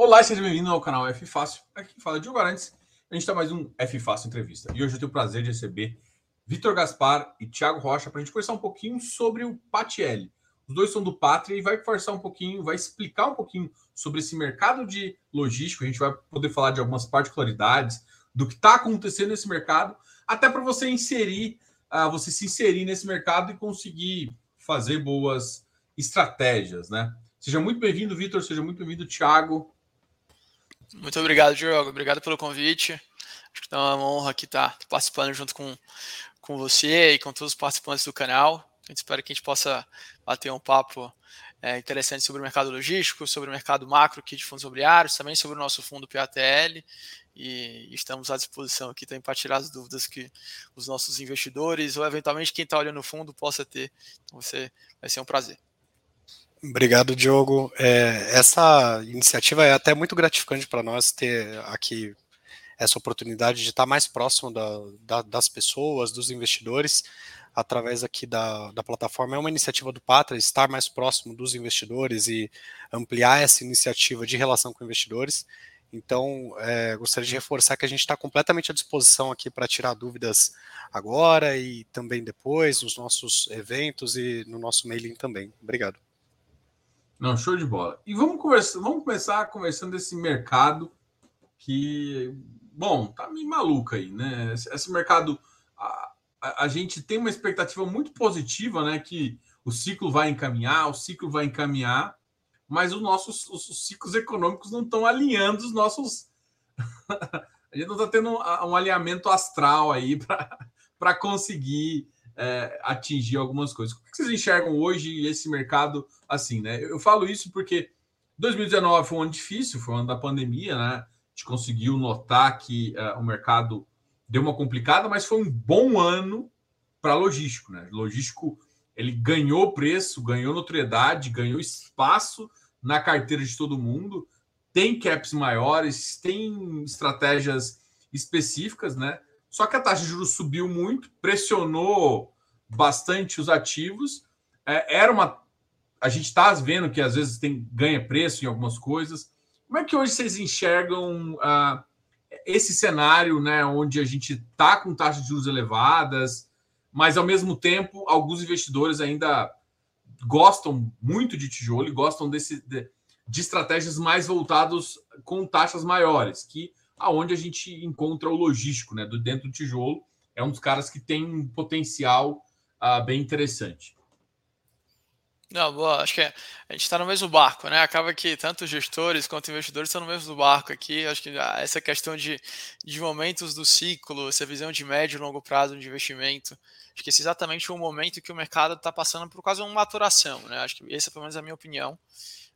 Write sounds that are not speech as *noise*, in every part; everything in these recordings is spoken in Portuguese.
Olá, seja bem-vindo ao canal F Fácil. Aqui fala Diogo Arantes. A gente está mais um F Fácil Entrevista. E hoje eu tenho o prazer de receber Vitor Gaspar e Thiago Rocha para a gente conversar um pouquinho sobre o Patiel. Os dois são do Pátria e vai conversar um pouquinho, vai explicar um pouquinho sobre esse mercado de logístico. A gente vai poder falar de algumas particularidades do que está acontecendo nesse mercado, até para você inserir, uh, você se inserir nesse mercado e conseguir fazer boas estratégias, né? Seja muito bem-vindo, Vitor. Seja muito bem-vindo, Thiago. Muito obrigado, Diogo. Obrigado pelo convite. Acho que é uma honra aqui estar participando junto com, com você e com todos os participantes do canal. A gente espera que a gente possa bater um papo é, interessante sobre o mercado logístico, sobre o mercado macro aqui de fundos imobiliários, também sobre o nosso fundo PATL. E estamos à disposição aqui também para tirar as dúvidas que os nossos investidores ou eventualmente quem está olhando o fundo possa ter. Então, você, vai ser um prazer. Obrigado, Diogo. É, essa iniciativa é até muito gratificante para nós ter aqui essa oportunidade de estar mais próximo da, da, das pessoas, dos investidores, através aqui da, da plataforma. É uma iniciativa do Patra, estar mais próximo dos investidores e ampliar essa iniciativa de relação com investidores. Então, é, gostaria de reforçar que a gente está completamente à disposição aqui para tirar dúvidas agora e também depois, nos nossos eventos e no nosso mailing também. Obrigado. Não, show de bola. E vamos conversar, vamos começar conversando desse mercado que, bom, tá meio maluco aí, né? Esse, esse mercado, a, a, a, gente tem uma expectativa muito positiva, né? Que o ciclo vai encaminhar, o ciclo vai encaminhar, mas os nossos os, os ciclos econômicos não estão alinhando os nossos. *laughs* a gente não está tendo um, um alinhamento astral aí para *laughs* conseguir é, atingir algumas coisas. Como é que vocês enxergam hoje esse mercado assim, né? Eu falo isso porque 2019 foi um ano difícil, foi um ano da pandemia, né? A gente conseguiu notar que uh, o mercado deu uma complicada, mas foi um bom ano para logístico, né? Logístico ele ganhou preço, ganhou notoriedade, ganhou espaço na carteira de todo mundo, tem caps maiores, tem estratégias específicas, né? Só que a taxa de juros subiu muito, pressionou bastante os ativos. É, era uma. A gente está vendo que às vezes tem ganha preço em algumas coisas. Como é que hoje vocês enxergam uh, esse cenário, né, onde a gente está com taxas de juros elevadas, mas ao mesmo tempo alguns investidores ainda gostam muito de tijolo e gostam desse, de, de estratégias mais voltadas com taxas maiores, que aonde a gente encontra o logístico, né? Do dentro do tijolo é um dos caras que tem um potencial uh, bem interessante. Não, boa, acho que a gente está no mesmo barco, né? Acaba que tanto gestores quanto investidores estão no mesmo barco aqui. Acho que essa questão de, de momentos do ciclo, essa visão de médio e longo prazo de investimento, acho que esse é exatamente o momento que o mercado está passando por causa de uma maturação, né? Acho que essa é pelo menos a minha opinião.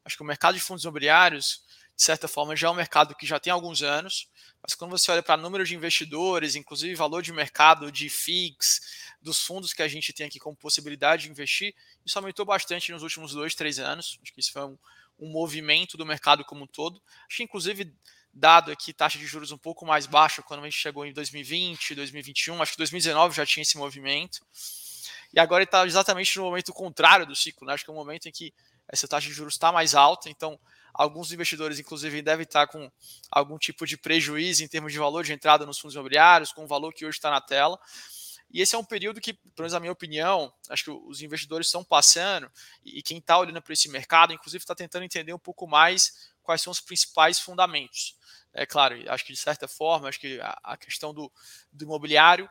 Acho que o mercado de fundos imobiliários, de certa forma, já é um mercado que já tem alguns anos, mas quando você olha para número de investidores, inclusive valor de mercado de FIIs, dos fundos que a gente tem aqui como possibilidade de investir, isso aumentou bastante nos últimos dois, três anos. Acho que isso foi um, um movimento do mercado como um todo. Acho que, inclusive, dado aqui taxa de juros um pouco mais baixa quando a gente chegou em 2020, 2021, acho que 2019 já tinha esse movimento. E agora está exatamente no momento contrário do ciclo, né? acho que é um momento em que essa taxa de juros está mais alta, então Alguns investidores, inclusive, devem estar com algum tipo de prejuízo em termos de valor de entrada nos fundos imobiliários, com o valor que hoje está na tela. E esse é um período que, pelo menos na minha opinião, acho que os investidores estão passando e quem está olhando para esse mercado, inclusive, está tentando entender um pouco mais quais são os principais fundamentos. É claro, acho que de certa forma, acho que a, questão do, do imobiliário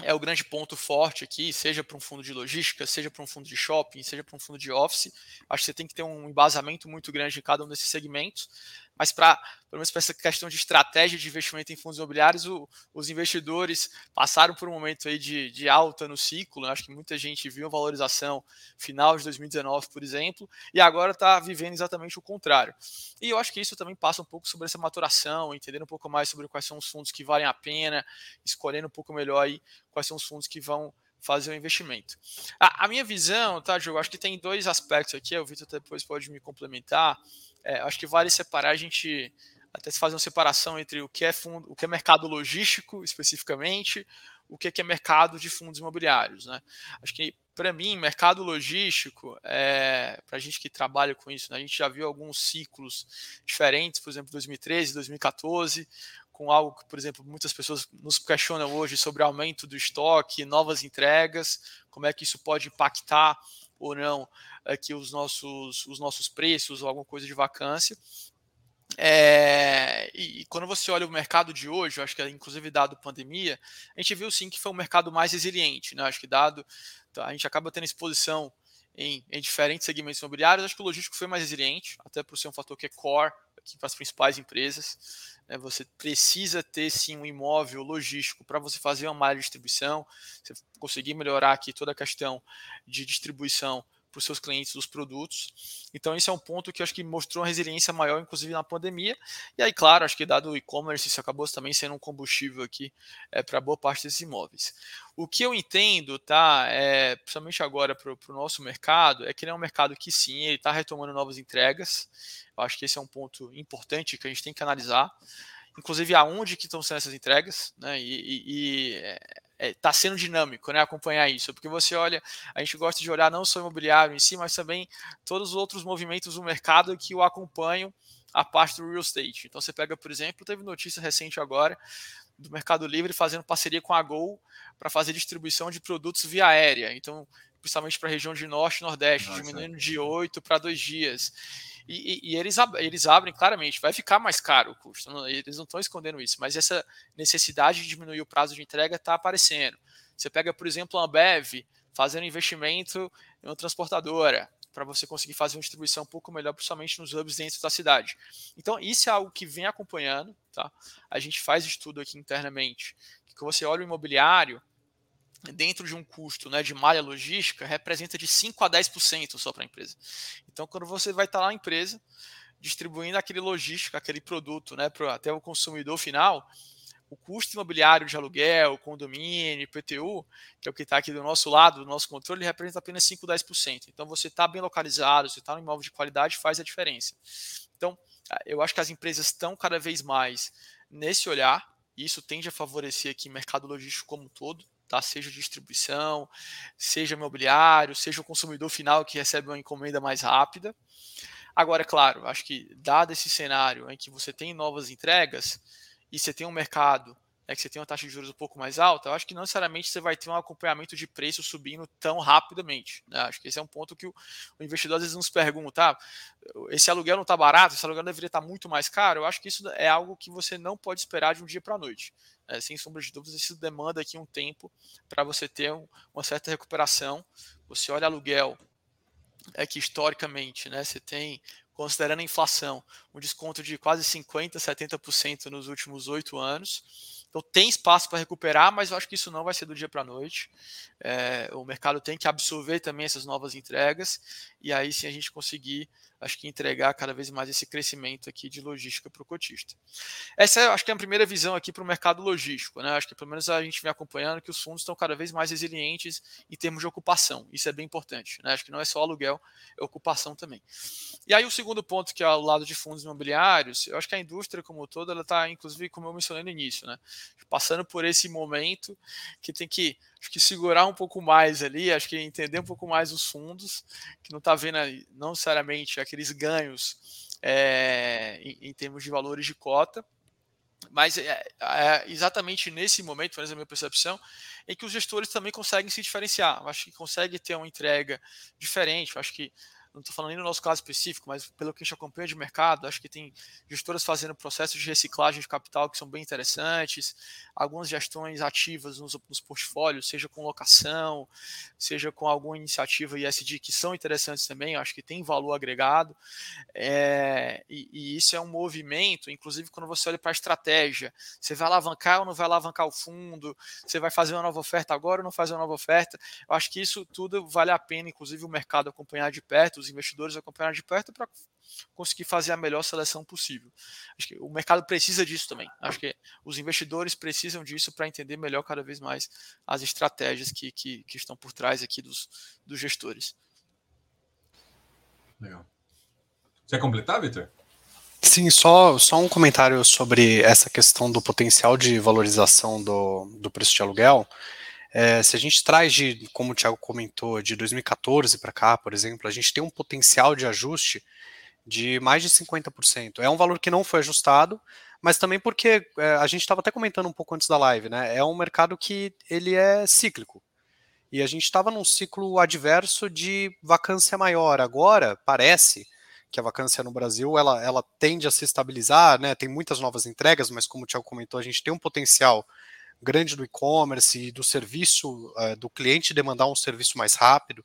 é o grande ponto forte aqui, seja para um fundo de logística, seja para um fundo de shopping, seja para um fundo de office. Acho que você tem que ter um embasamento muito grande em cada um desses segmentos. Mas para, pelo menos para essa questão de estratégia de investimento em fundos imobiliários, o, os investidores passaram por um momento aí de, de alta no ciclo. Né? Acho que muita gente viu a valorização final de 2019, por exemplo, e agora está vivendo exatamente o contrário. E eu acho que isso também passa um pouco sobre essa maturação, entender um pouco mais sobre quais são os fundos que valem a pena, escolhendo um pouco melhor aí quais são os fundos que vão fazer o investimento. A, a minha visão, tá, Diogo? Acho que tem dois aspectos aqui, o Vitor depois pode me complementar. É, acho que vale separar a gente até fazer uma separação entre o que é fundo, o que é mercado logístico especificamente, o que é, que é mercado de fundos imobiliários, né? Acho que para mim, mercado logístico, é, para a gente que trabalha com isso, né, a gente já viu alguns ciclos diferentes, por exemplo, 2013, 2014, com algo que, por exemplo, muitas pessoas nos questionam hoje sobre aumento do estoque, novas entregas, como é que isso pode impactar ou não aqui os nossos, os nossos preços ou alguma coisa de vacância. É, e, quando você olha o mercado de hoje, eu acho que inclusive dado pandemia, a gente viu sim que foi um mercado mais resiliente, né? Acho que dado tá, a gente acaba tendo exposição em, em, diferentes segmentos imobiliários, acho que o logístico foi mais resiliente, até por ser um fator que é core aqui para as principais empresas. Né? Você precisa ter sim um imóvel logístico para você fazer uma malha de distribuição, você conseguir melhorar aqui toda a questão de distribuição para os seus clientes dos produtos. Então, esse é um ponto que acho que mostrou uma resiliência maior, inclusive na pandemia. E aí, claro, acho que dado o e-commerce, isso acabou também sendo um combustível aqui é, para boa parte desses imóveis. O que eu entendo, tá, é, principalmente agora para o nosso mercado, é que ele é um mercado que sim, ele está retomando novas entregas. Eu acho que esse é um ponto importante que a gente tem que analisar inclusive aonde que estão sendo essas entregas, né? E, e, e é, está é, sendo dinâmico, né, acompanhar isso, porque você olha, a gente gosta de olhar não só o imobiliário em si, mas também todos os outros movimentos do mercado que o acompanham a parte do real estate. Então você pega, por exemplo, teve notícia recente agora do Mercado Livre fazendo parceria com a Gol para fazer distribuição de produtos via aérea. Então, principalmente para a região de Norte e Nordeste, Nossa, diminuindo de oito para dois dias. E, e, e, eles, eles abrem claramente, vai ficar mais caro o custo, não, eles não estão escondendo isso, mas essa necessidade de diminuir o prazo de entrega está aparecendo. Você pega, por exemplo, a Ambev fazendo investimento em uma transportadora para você conseguir fazer uma distribuição um pouco melhor, principalmente nos hubs dentro da cidade. Então, isso é algo que vem acompanhando, tá? A gente faz estudo aqui internamente, que você olha o imobiliário, dentro de um custo né, de malha logística, representa de 5 a 10% só para a empresa. Então, quando você vai estar lá na empresa, distribuindo aquele logístico, aquele produto né, para até o consumidor final, o custo imobiliário de aluguel, condomínio, IPTU, que é o que está aqui do nosso lado, do nosso controle, representa apenas 5 a 10%. Então, você está bem localizado, você está no imóvel de qualidade, faz a diferença. Então, eu acho que as empresas estão cada vez mais nesse olhar, e isso tende a favorecer aqui o mercado logístico como um todo tá? seja distribuição, seja imobiliário, seja o consumidor final que recebe uma encomenda mais rápida. Agora, é claro, acho que dado esse cenário em que você tem novas entregas e você tem um mercado é que você tem uma taxa de juros um pouco mais alta, eu acho que não necessariamente você vai ter um acompanhamento de preço subindo tão rapidamente. Né? Acho que esse é um ponto que o, o investidor às vezes nos pergunta: ah, esse aluguel não está barato, esse aluguel deveria estar tá muito mais caro. Eu acho que isso é algo que você não pode esperar de um dia para a noite. É, sem sombra de dúvidas, isso demanda aqui um tempo para você ter um, uma certa recuperação. Você olha aluguel, é que historicamente né, você tem considerando a inflação, um desconto de quase 50%, 70% nos últimos oito anos. Então tem espaço para recuperar, mas eu acho que isso não vai ser do dia para a noite. É, o mercado tem que absorver também essas novas entregas e aí sim a gente conseguir, acho que entregar cada vez mais esse crescimento aqui de logística para o cotista. Essa é, acho que é a primeira visão aqui para o mercado logístico, né? Acho que pelo menos a gente vem acompanhando que os fundos estão cada vez mais resilientes em termos de ocupação. Isso é bem importante, né? Acho que não é só aluguel, é ocupação também. E aí o segundo ponto que é ao lado de fundos imobiliários, eu acho que a indústria como todo, ela está, inclusive, como eu mencionei no início, né? passando por esse momento que tem que acho que segurar um pouco mais ali, acho que entender um pouco mais os fundos, que não está vendo não necessariamente aqueles ganhos é, em, em, termos de valores de cota, mas é, é, exatamente nesse momento, pelo menos a minha percepção, em que os gestores também conseguem se diferenciar. Eu acho que consegue ter uma entrega diferente. Eu acho que não estou falando nem no nosso caso específico, mas pelo que a gente acompanha de mercado, acho que tem gestoras fazendo processos de reciclagem de capital que são bem interessantes, algumas gestões ativas nos, nos portfólios, seja com locação, seja com alguma iniciativa ISD que são interessantes também, acho que tem valor agregado, é, e, e, isso é um movimento, inclusive quando você olha para a estratégia, você vai alavancar ou não vai alavancar o fundo, você vai fazer uma nova oferta agora ou não fazer uma nova oferta, eu acho que isso tudo vale a pena, inclusive o mercado acompanhar de perto, os investidores acompanhar de perto para conseguir fazer a melhor seleção possível. Acho que o mercado precisa disso também. Acho que os investidores precisam disso para entender melhor cada vez mais as estratégias que, que, que estão por trás aqui dos, dos gestores. Legal. Quer completar, Victor? Sim, só, só um comentário sobre essa questão do potencial de valorização do, do preço de aluguel. É, se a gente traz de, como o Thiago comentou, de 2014 para cá, por exemplo, a gente tem um potencial de ajuste de mais de 50%. É um valor que não foi ajustado, mas também porque é, a gente estava até comentando um pouco antes da live, né? É um mercado que ele é cíclico. E a gente estava num ciclo adverso de vacância maior. Agora, parece que a vacância no Brasil ela, ela tende a se estabilizar, né? Tem muitas novas entregas, mas como o Thiago comentou, a gente tem um potencial grande do e-commerce e do serviço, uh, do cliente demandar um serviço mais rápido.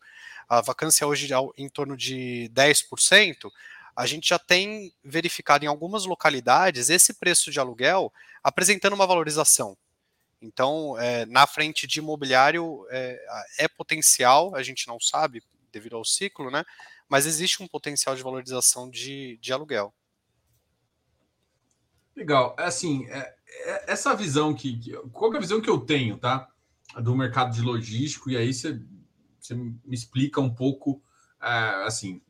A vacância hoje é em torno de 10%. A gente já tem verificado em algumas localidades esse preço de aluguel apresentando uma valorização. Então, é, na frente de imobiliário é, é potencial, a gente não sabe devido ao ciclo, né? mas existe um potencial de valorização de, de aluguel. Legal. É assim, é, essa visão que, que. Qual é a visão que eu tenho, tá? Do mercado de logístico, e aí você, você me explica um pouco, é, assim,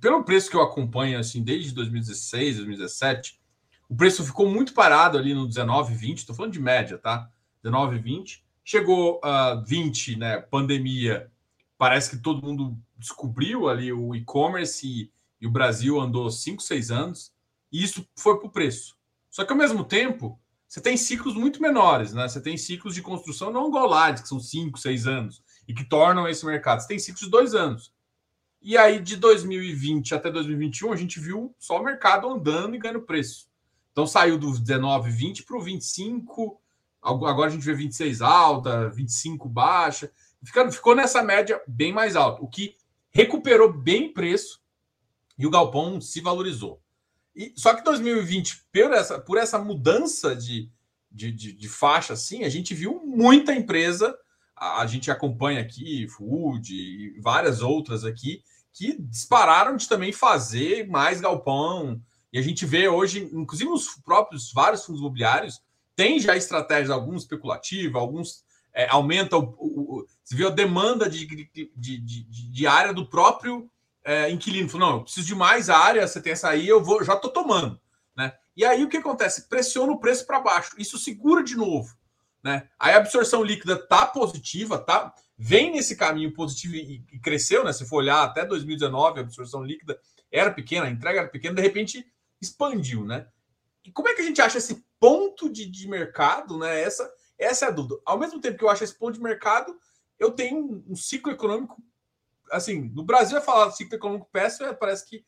pelo preço que eu acompanho, assim, desde 2016, 2017, o preço ficou muito parado ali no 19, 20, estou falando de média, tá? 19, 20. Chegou a uh, 20, né? Pandemia, parece que todo mundo descobriu ali o e-commerce e, e, o Brasil andou 5, 6 anos, e isso foi para o preço. Só que ao mesmo tempo, você tem ciclos muito menores, né? Você tem ciclos de construção não angolares, que são 5, 6 anos, e que tornam esse mercado. Você tem ciclos de dois anos. E aí, de 2020 até 2021, a gente viu só o mercado andando e ganhando preço. Então saiu do 19, 20 para o 25, agora a gente vê 26 alta, 25 baixa. Ficou nessa média bem mais alta, o que recuperou bem preço e o galpão se valorizou. E, só que 2020, por essa, por essa mudança de, de, de, de faixa, assim, a gente viu muita empresa, a, a, gente acompanha aqui, Food e várias outras aqui, que dispararam de também fazer mais galpão. E a gente vê hoje, inclusive os próprios vários fundos imobiliários, tem já estratégias, alguns especulativas, alguns é, aumenta o, o, Você viu a demanda de, de, de, de área do próprio é, inquilino. Falou, não, eu preciso de mais área, você tem essa aí, eu vou, já estou tomando. Né? E aí o que acontece? Pressiona o preço para baixo. Isso segura de novo. Né? Aí a absorção líquida tá positiva, tá? Vem nesse caminho positivo e, e cresceu, né? Se for olhar até 2019, a absorção líquida era pequena, a entrega era pequena, de repente expandiu, né? E como é que a gente acha esse ponto de, de mercado, né? Essa, essa é a dúvida. Ao mesmo tempo que eu acho esse ponto de mercado, eu tenho um, um ciclo econômico. Assim, no Brasil, é falar ciclo econômico péssimo, é, parece que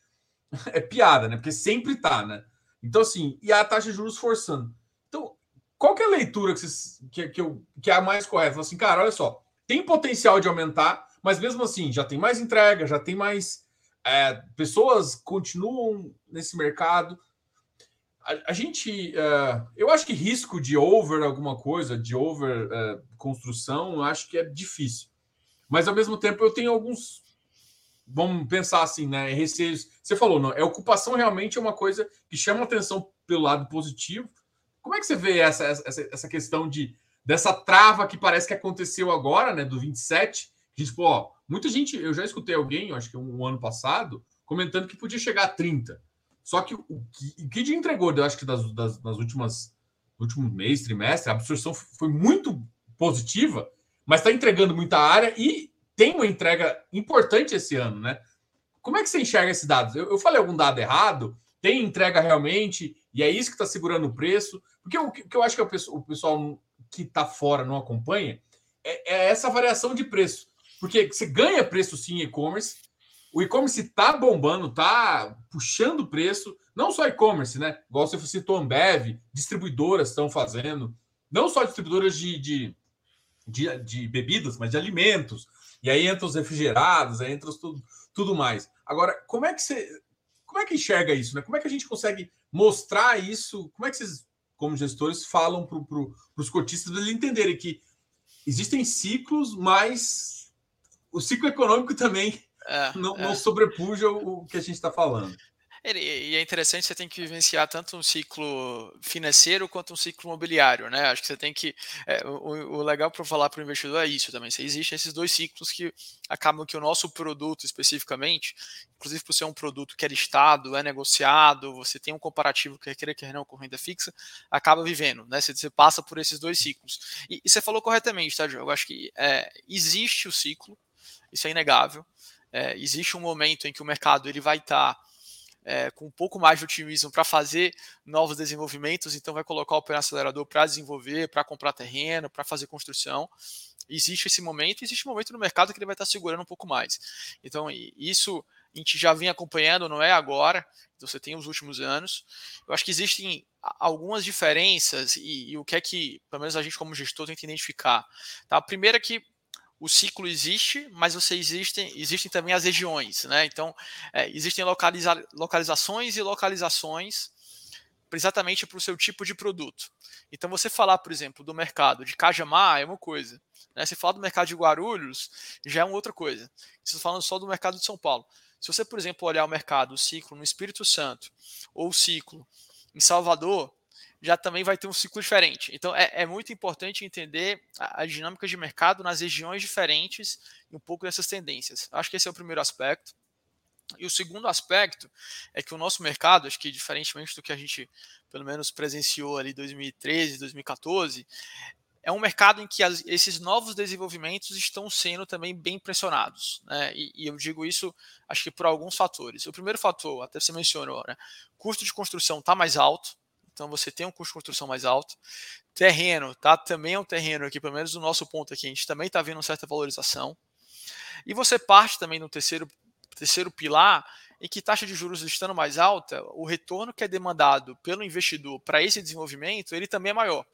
*laughs* é piada, né? Porque sempre tá, né? Então, assim, e a taxa de juros forçando. Então, qual que é a leitura que, vocês, que, que, eu, que é a mais correta? Fala assim, cara, olha só, tem potencial de aumentar, mas mesmo assim, já tem mais entrega, já tem mais. É, pessoas continuam nesse mercado a, gente. Uh, eu acho que risco de over alguma coisa, de over uh, construção, eu acho que é difícil. Mas ao mesmo tempo eu tenho alguns. Vamos pensar assim, né? Receios. Você falou, não, é ocupação realmente é uma coisa que chama atenção pelo lado positivo. Como é que você vê essa, essa, essa questão de dessa trava que parece que aconteceu agora, né? Do 27? Que, tipo, ó, muita gente, eu já escutei alguém, acho que um, um ano passado, comentando que podia chegar a 30. Só que o que, o que entregou, eu acho que das, das, das últimas último mês, trimestre, a absorção foi muito positiva, mas está entregando muita área e tem uma entrega importante esse ano, né? Como é que você enxerga esses dados? Eu, eu falei algum dado errado? Tem entrega realmente? E é isso que está segurando o preço? Porque o que eu acho que o pessoal, o pessoal que está fora não acompanha é, é, essa variação de preço. Porque você ganha preço sim em e-commerce, o e-commerce está bombando, está puxando preço, não só e-commerce, né? Igual você citou Ambev, distribuidoras estão fazendo, não só distribuidoras de, de, de, de, bebidas, mas de alimentos. E aí entra os refrigerados, aí entra os tudo, tudo mais. Agora, como é que você. Como é que enxerga isso? Né? Como é que a gente consegue mostrar isso? Como é que vocês, como gestores, falam para pro, os cotistas eles entenderem que existem ciclos, mas o ciclo econômico também é, não, é. não sobrepuja o que a gente está falando. E é interessante, você tem que vivenciar tanto um ciclo financeiro quanto um ciclo imobiliário, né? Acho que você tem que. É, o, o, legal para falar para o investidor é isso também. Existem esses dois ciclos que acabam que o nosso produto especificamente, inclusive por ser um produto que é listado, é negociado, você tem um comparativo que queira que não com renda fixa, acaba vivendo, né? Você, você passa por esses dois ciclos. E, e, você falou corretamente, tá, Diogo? Eu acho que é, existe o ciclo, isso é inegável. É, existe um momento em que o mercado ele vai estar. Tá é, com um pouco mais de otimismo para fazer novos desenvolvimentos, então vai colocar o pé no acelerador para desenvolver, para comprar terreno, para fazer construção. Existe esse momento, existe um momento no mercado que ele vai estar tá segurando um pouco mais. Então, isso a gente já vem acompanhando, não é agora, então você tem os últimos anos. Eu acho que existem algumas diferenças e, e o que é que, pelo menos a gente como gestor, tem que identificar. Tá? A primeira é que o ciclo existe, mas você existem, existem também as regiões, né? Então, é, existem localiza localizações e localizações exatamente para o seu tipo de produto. Então, você falar, por exemplo, do mercado de Cajamar é uma coisa. Né? Você falar do mercado de Guarulhos já é uma outra coisa. Você falando só do mercado de São Paulo. Se você, por exemplo, olhar o mercado, o ciclo no Espírito Santo ou o ciclo em Salvador, já também vai ter um ciclo diferente. Então é, é muito importante entender a, a, dinâmica de mercado nas regiões diferentes e um pouco dessas tendências. Acho que esse é o primeiro aspecto. E o segundo aspecto é que o nosso mercado, acho que diferentemente do que a gente pelo menos presenciou ali 2013, 2014, é um mercado em que as, esses novos desenvolvimentos estão sendo também bem pressionados. Né? E, e, eu digo isso, acho que por alguns fatores. O primeiro fator, até você mencionou, né? custo de construção está mais alto, então você tem um custo de construção mais alto. Terreno, tá? Também é um terreno aqui, pelo menos no nosso ponto aqui, a gente também está vendo uma certa valorização. E você parte também no terceiro, terceiro pilar, em que taxa de juros estando mais alta, o retorno que é demandado pelo investidor para esse desenvolvimento, ele também é maior.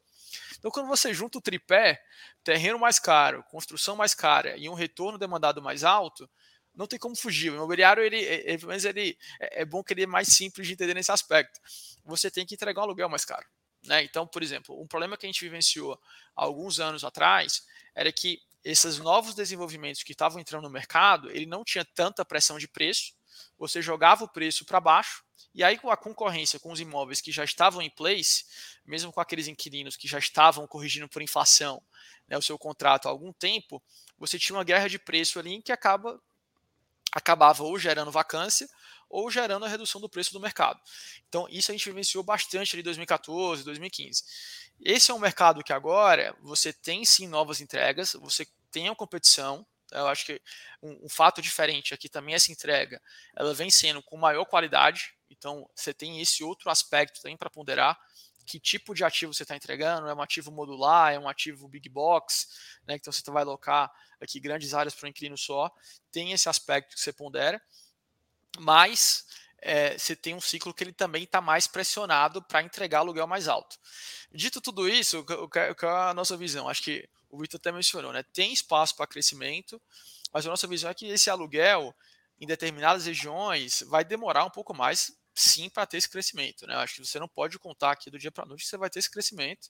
Então, quando você junta o tripé, terreno mais caro, construção mais cara e um retorno demandado mais alto, não tem como fugir. O imobiliário, ele, ele, ele é, é bom que ele é mais simples de entender nesse aspecto. Você tem que entregar um aluguel mais caro. Né? Então, por exemplo, um problema que a gente vivenciou alguns anos atrás era que esses novos desenvolvimentos que estavam entrando no mercado, ele não tinha tanta pressão de preço, você jogava o preço para baixo, e aí com a concorrência com os imóveis que já estavam em place, mesmo com aqueles inquilinos que já estavam corrigindo por inflação né, o seu contrato há algum tempo, você tinha uma guerra de preço ali que acaba acabava ou gerando vacância ou gerando a redução do preço do mercado. Então, isso a gente vivenciou bastante ali em 2014, 2015. Esse é um mercado que agora você tem sim novas entregas, você tem a competição. Eu acho que um, um fato diferente aqui também essa entrega, ela vem sendo com maior qualidade. Então, você tem esse outro aspecto também para ponderar que tipo de ativo você está entregando, é um ativo modular, é um ativo big box, né? Então você vai alocar aqui grandes áreas para um inquilino só, tem esse aspecto que você pondera, mas é, você tem um ciclo que ele também está mais pressionado para entregar aluguel mais alto. Dito tudo isso, o que é a nossa visão? Acho que o Vitor até mencionou, né? Tem espaço para crescimento, mas a nossa visão é que esse aluguel em determinadas regiões vai demorar um pouco mais sim para ter esse crescimento. Né? Acho que você não pode contar aqui do dia para a noite que você vai ter esse crescimento,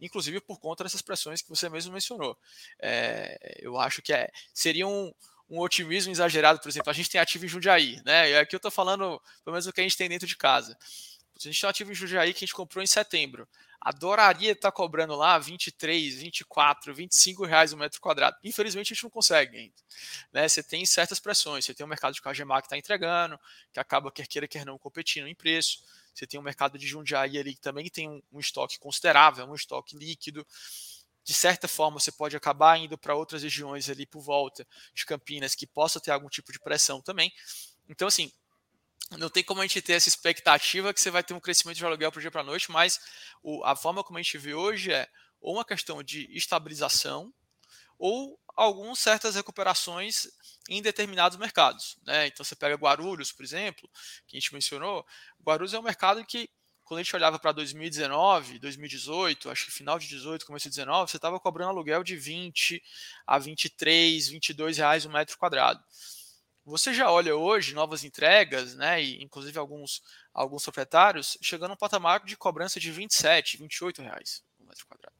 inclusive por conta dessas pressões que você mesmo mencionou. É, eu acho que é, seria um, um otimismo exagerado, por exemplo, a gente tem ativo em Jundiaí, né? E aqui eu estou falando pelo menos o que a gente tem dentro de casa. A gente tem um ativo em Jundiaí que a gente comprou em setembro adoraria estar cobrando lá 23, 24, 25 reais o um metro quadrado. Infelizmente a gente não consegue ainda. Né? Você tem certas pressões, você tem um mercado de Cajemar que está entregando, que acaba quer queira, quer não competindo em preço. Você tem um mercado de Jundiaí ali que também tem um, um estoque considerável, um estoque líquido. De certa forma, você pode acabar indo para outras regiões ali por volta de Campinas que possa ter algum tipo de pressão também. Então, assim, não tem como a gente ter essa expectativa que você vai ter um crescimento de aluguel para dia para noite, mas o, a forma como a gente vê hoje é ou uma questão de estabilização ou algumas certas recuperações em determinados mercados. Né? Então você pega Guarulhos, por exemplo, que a gente mencionou. Guarulhos é um mercado que, quando a gente olhava para 2019, 2018, acho que final de 18, começo de 19, você estava cobrando aluguel de 20 a 23, 22 reais o um metro quadrado. Você já olha hoje novas entregas, né, e inclusive alguns, alguns proprietários, chegando a um patamar de cobrança de 27, 28 reais por metro quadrado.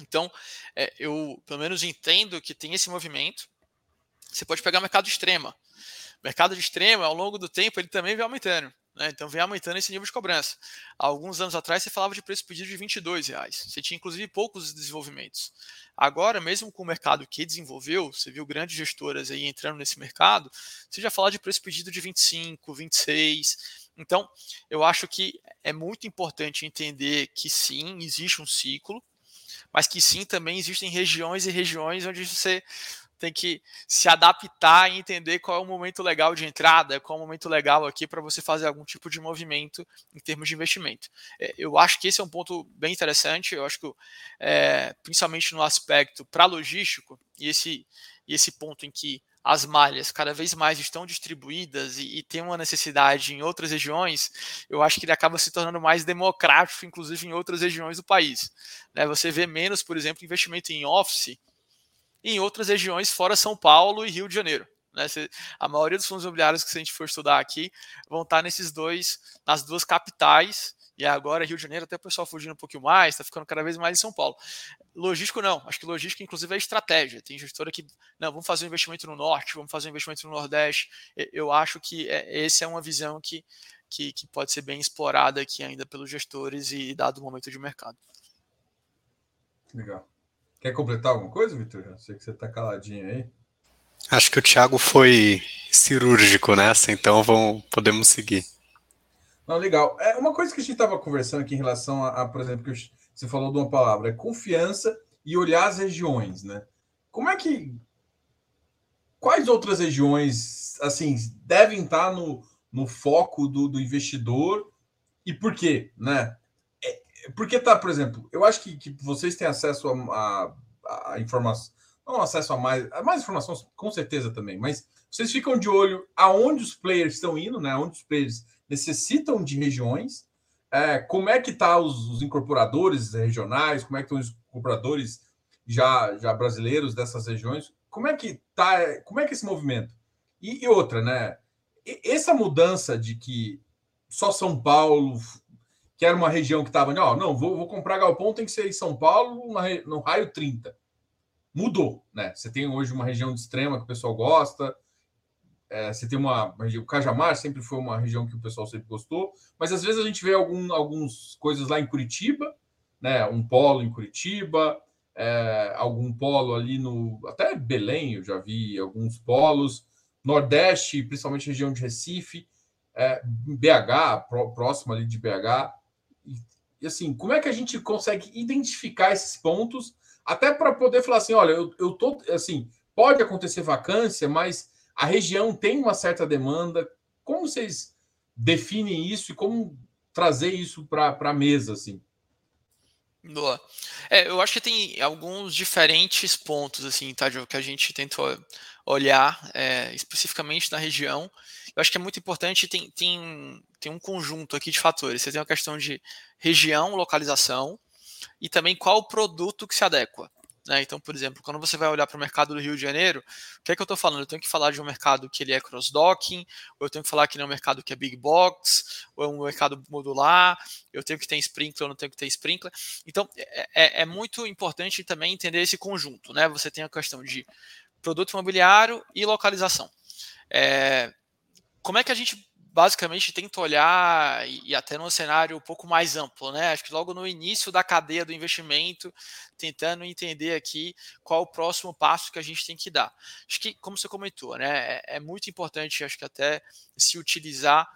Então, é, eu pelo menos entendo que tem esse movimento. Você pode pegar mercado extrema. Mercado de extrema, ao longo do tempo, ele também vem aumentando. Né? Então vem aumentando esse nível de cobrança. Há alguns anos atrás você falava de preço pedido de 22 reais. Você tinha inclusive poucos desenvolvimentos. Agora, mesmo com o mercado que desenvolveu, você viu grandes gestoras aí entrando nesse mercado, você já fala de preço pedido de 25, 26. Então, eu acho que é muito importante entender que sim, existe um ciclo, mas que sim, também existem regiões e regiões onde você tem que se adaptar e entender qual é o momento legal de entrada, qual é o momento legal aqui para você fazer algum tipo de movimento em termos de investimento. É, eu acho que esse é um ponto bem interessante, eu acho que é, principalmente no aspecto para logístico, e esse, e esse ponto em que as malhas cada vez mais estão distribuídas e, e, tem uma necessidade em outras regiões, eu acho que ele acaba se tornando mais democrático, inclusive em outras regiões do país. Né? Você vê menos, por exemplo, investimento em office em outras regiões fora São Paulo e Rio de Janeiro. Né? A maioria dos fundos imobiliários que a gente for estudar aqui vão estar nesses dois, nas duas capitais, e agora Rio de Janeiro, até o pessoal fugindo um pouquinho mais, está ficando cada vez mais em São Paulo. Logístico não, acho que logística inclusive é estratégia. Tem gestora que, não, vamos fazer um investimento no norte, vamos fazer um investimento no nordeste. Eu acho que é, essa é uma visão que, que, que pode ser bem explorada aqui ainda pelos gestores e dado o momento de mercado. Legal. Quer completar alguma coisa, Vitor? Eu sei que você está caladinho aí. Acho que o Thiago foi cirúrgico nessa, então vamos, podemos seguir. Não, legal. É uma coisa que a gente estava conversando aqui em relação a, a, por exemplo, que você falou de uma palavra, é confiança e olhar as regiões, né? Como é que quais outras regiões assim devem estar no, no foco do, do investidor e por quê, né? Porque tá, por exemplo, eu acho que, que vocês têm acesso a, a, a informação, não acesso a mais, a mais informação com certeza também, mas vocês ficam de olho aonde os players estão indo, né? Onde os players necessitam de regiões, é, como é que tá os, os, incorporadores regionais, como é que estão os incorporadores já, já brasileiros dessas regiões, como é que tá, como é que é esse movimento? E, e outra, né? E, essa mudança de que só São Paulo que era uma região que estava, ó, não, vou, vou, comprar galpão, tem que ser em São Paulo, no raio 30. Mudou, né? Você tem hoje uma região de extrema que o pessoal gosta, é, você tem uma, o Cajamar sempre foi uma região que o pessoal sempre gostou, mas às vezes a gente vê algum, algumas coisas lá em Curitiba, né? Um polo em Curitiba, é, algum polo ali no. Até Belém eu já vi alguns polos, Nordeste, principalmente região de Recife, é, BH, próximo ali de BH. E assim, como é que a gente consegue identificar esses pontos, até para poder falar assim, olha, eu, eu tô assim, pode acontecer vacância, mas a região tem uma certa demanda. Como vocês definem isso e como trazer isso para a mesa, assim? Boa. É, eu acho que tem alguns diferentes pontos, assim, tá, que a gente tentou olhar é, especificamente na região. Eu acho que é muito importante, tem, tem, tem um conjunto aqui de fatores. Você tem uma questão de região, localização, e também qual produto que se adequa. Né? Então, por exemplo, quando você vai olhar para o mercado do Rio de Janeiro, o que é que eu estou falando? Eu tenho que falar de um mercado que ele é cross-docking, ou eu tenho que falar que ele é um mercado que é big box, ou é um mercado modular, eu tenho que ter sprinkler ou não tenho que ter sprinkler. Então, é, é, é muito importante também entender esse conjunto. Né? Você tem a questão de produto imobiliário e localização. É, como é que a gente basicamente tenta olhar e, até num cenário um pouco mais amplo, né? Acho que logo no início da cadeia do investimento, tentando entender aqui qual o próximo passo que a gente tem que dar. Acho que, como você comentou, né, é, é muito importante, acho que até se utilizar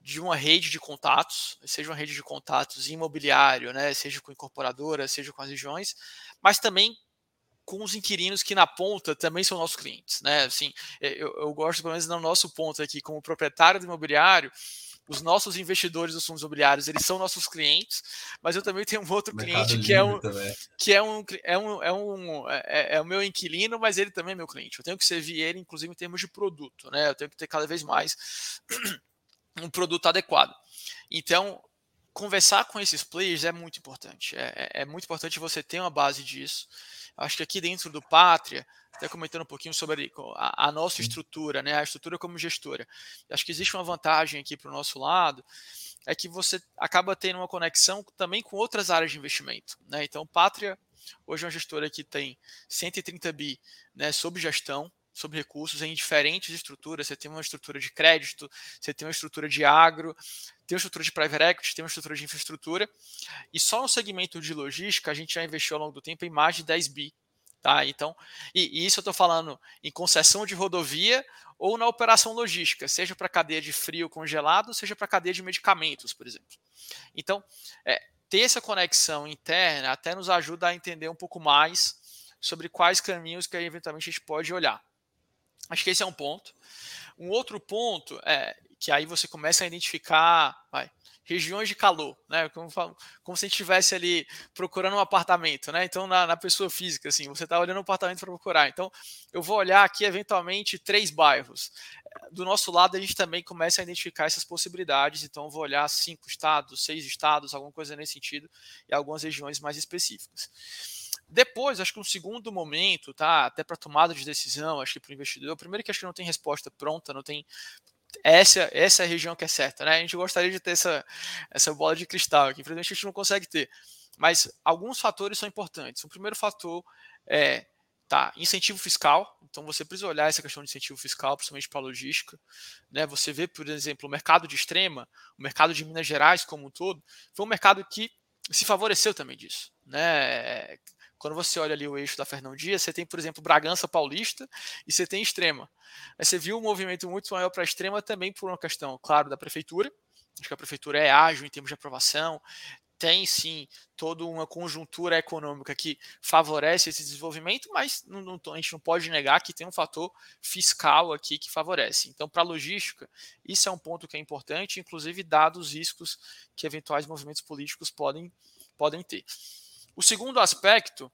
de uma rede de contatos, seja uma rede de contatos imobiliário, né, seja com incorporadora, seja com as regiões, mas também com os inquilinos que na ponta também são nossos clientes, né? Assim, é, eu, eu gosto pelo menos no nosso ponto aqui, como proprietário do imobiliário, os nossos investidores dos fundos imobiliários, eles são nossos clientes, mas eu também tenho um outro cliente que é um, que é um é um é um é, é, o meu inquilino, mas ele também é meu cliente. Eu tenho que servir ele, inclusive em termos de produto, né? Eu tenho que ter cada vez mais *clears throat* um produto adequado. Então, conversar com esses players é muito importante. É, é, é muito importante você ter uma base disso. Acho que aqui dentro do Pátria, até comentando um pouquinho sobre a, a nossa estrutura, né, a estrutura como gestora. Acho que existe uma vantagem aqui para o nosso lado, é que você acaba tendo uma conexão também com outras áreas de investimento. Né? Então, Pátria hoje é uma gestora que tem 130 bi né, sob gestão, sobre recursos em diferentes estruturas. Você tem uma estrutura de crédito, você tem uma estrutura de agro, tem uma estrutura de private equity, tem uma estrutura de infraestrutura. E só no segmento de logística a gente já investiu ao longo do tempo em mais de 10 bi. Tá? Então, e, e isso eu estou falando em concessão de rodovia ou na operação logística, seja para cadeia de frio congelado, seja para cadeia de medicamentos, por exemplo. Então, é, ter essa conexão interna até nos ajuda a entender um pouco mais sobre quais caminhos que eventualmente a gente pode olhar. Acho que esse é um ponto. Um outro ponto é que aí você começa a identificar vai, regiões de calor, né? Como, como se a gente estivesse ali procurando um apartamento, né? Então, na, na pessoa física, assim, você está olhando um apartamento para procurar. Então, eu vou olhar aqui, eventualmente, três bairros. Do nosso lado, a gente também começa a identificar essas possibilidades. Então, vou olhar cinco estados, seis estados, alguma coisa nesse sentido, e algumas regiões mais específicas. Depois, acho que um segundo momento, tá? Até para tomada de decisão, acho que para o investidor, primeiro que acho que não tem resposta pronta, não tem essa, essa é a região que é certa, né? A gente gostaria de ter essa, essa bola de cristal aqui, infelizmente a gente não consegue ter. Mas alguns fatores são importantes. O primeiro fator é tá, incentivo fiscal. Então você precisa olhar essa questão de incentivo fiscal, principalmente para logística. Né? Você vê, por exemplo, o mercado de extrema, o mercado de Minas Gerais como um todo, foi um mercado que se favoreceu também disso. Né? Quando você olha ali o eixo da Fernão Dias, você tem, por exemplo, Bragança Paulista e você tem Extrema. Aí você viu um movimento muito maior para Extrema também por uma questão, claro, da prefeitura. Acho que a prefeitura é ágil em termos de aprovação, tem sim toda uma conjuntura econômica que favorece esse desenvolvimento, mas não, não, a gente não pode negar que tem um fator fiscal aqui que favorece. Então, para a logística, isso é um ponto que é importante, inclusive dados os riscos que eventuais movimentos políticos podem, podem ter. O segundo aspecto,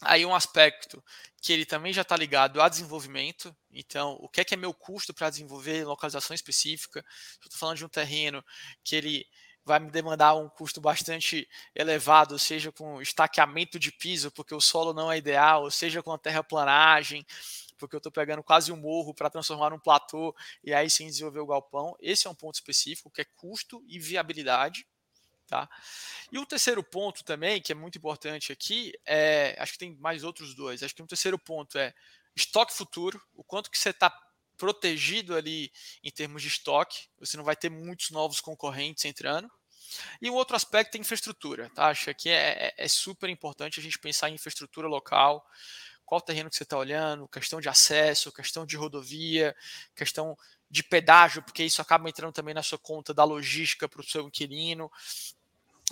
aí um aspecto que ele também já está ligado a desenvolvimento. Então, o que é que é meu custo para desenvolver localização específica? Estou falando de um terreno que ele vai me demandar um custo bastante elevado, seja com estaqueamento de piso, porque o solo não é ideal, seja com a terraplanagem, porque eu estou pegando quase um morro para transformar num platô e aí sim desenvolver o galpão. Esse é um ponto específico, que é custo e viabilidade. Tá? E o terceiro ponto também, que é muito importante aqui, é, acho que tem mais outros dois. Acho que um terceiro ponto é estoque futuro, o quanto que você está protegido ali em termos de estoque, você não vai ter muitos novos concorrentes entrando. E o outro aspecto é infraestrutura, tá? Acho que é, é, é super importante a gente pensar em infraestrutura local, qual terreno que você está olhando, questão de acesso, questão de rodovia, questão de pedágio, porque isso acaba entrando também na sua conta da logística para o seu inquilino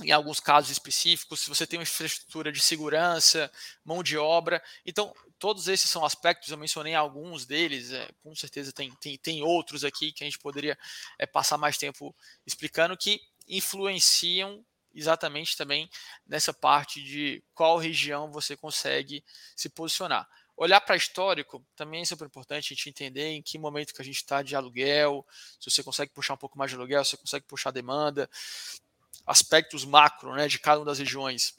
em alguns casos específicos, se você tem uma infraestrutura de segurança, mão de obra. Então, todos esses são aspectos, eu mencionei alguns deles, é, com certeza tem, tem, tem outros aqui que a gente poderia é, passar mais tempo explicando, que influenciam exatamente também nessa parte de qual região você consegue se posicionar. Olhar para histórico também é super importante a gente entender em que momento que a gente está de aluguel, se você consegue puxar um pouco mais de aluguel, se você consegue puxar demanda, aspectos macro né, de cada uma das regiões,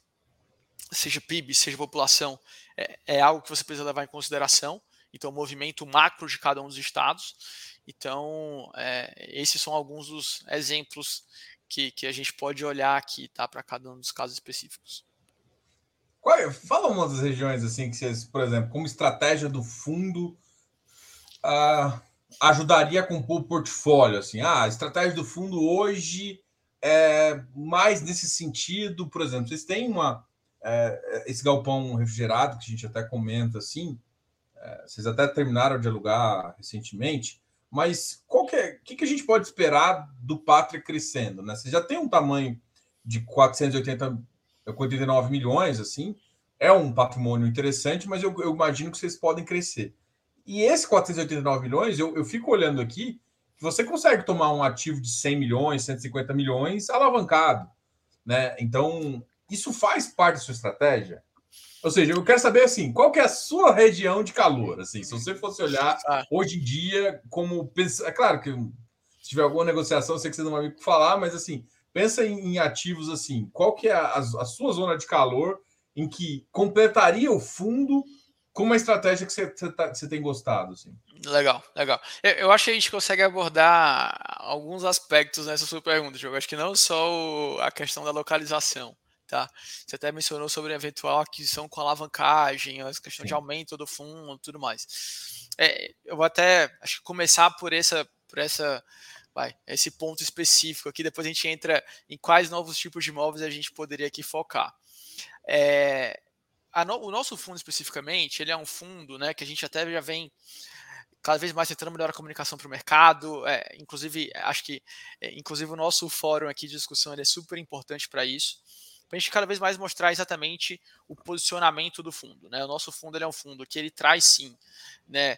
seja PIB, seja população, é, é algo que você precisa levar em consideração. Então, o movimento macro de cada um dos estados. Então, é, esses são alguns dos exemplos que, que a gente pode olhar aqui tá, para cada um dos casos específicos. Qual, é, fala uma das regiões assim que vocês, por exemplo, como estratégia do fundo uh, ajudaria a compor o portfólio. Assim, ah, a estratégia do fundo hoje é, mais nesse sentido, por exemplo, vocês têm uma é, esse galpão refrigerado que a gente até comenta assim, é, vocês até terminaram de alugar recentemente, mas qual que, é, que, que a gente pode esperar do Pátria crescendo? Né? Você já tem um tamanho de 480, 89 milhões, assim, é um patrimônio interessante, mas eu, eu imagino que vocês podem crescer. E esse 489 milhões, eu, eu fico olhando aqui, você consegue tomar um ativo de 100 milhões, 150 milhões alavancado, né? Então, isso faz parte da sua estratégia? Ou seja, eu quero saber assim, qual que é a sua região de calor? Assim, se você fosse olhar ah. hoje em dia, como é claro que se tiver alguma negociação, eu sei que você não vai me falar, mas assim, pensa em, em ativos assim, qual que é a, a, sua zona de calor em que completaria o fundo com uma estratégia que você, você, tá, você tem gostado? Assim? Legal, legal. Eu, eu, acho que a gente consegue abordar alguns aspectos nessa sua pergunta, Diogo. Acho que não só a questão da localização. Tá? Você até mencionou sobre a eventual aquisição com alavancagem, a questão Sim. de aumento do fundo, tudo mais. É, eu vou até acho que começar por essa, por essa, vai, esse ponto específico aqui. Depois a gente entra em quais novos tipos de imóveis a gente poderia aqui focar. É, no, o nosso fundo especificamente, ele é um fundo, né, que a gente até já vem cada vez mais tentando melhorar a comunicação para o mercado. É, inclusive, acho que é, inclusive o nosso fórum aqui de discussão é super importante para isso. Para a gente cada vez mais mostrar exatamente o posicionamento do fundo. Né? O nosso fundo é um fundo que ele traz sim né,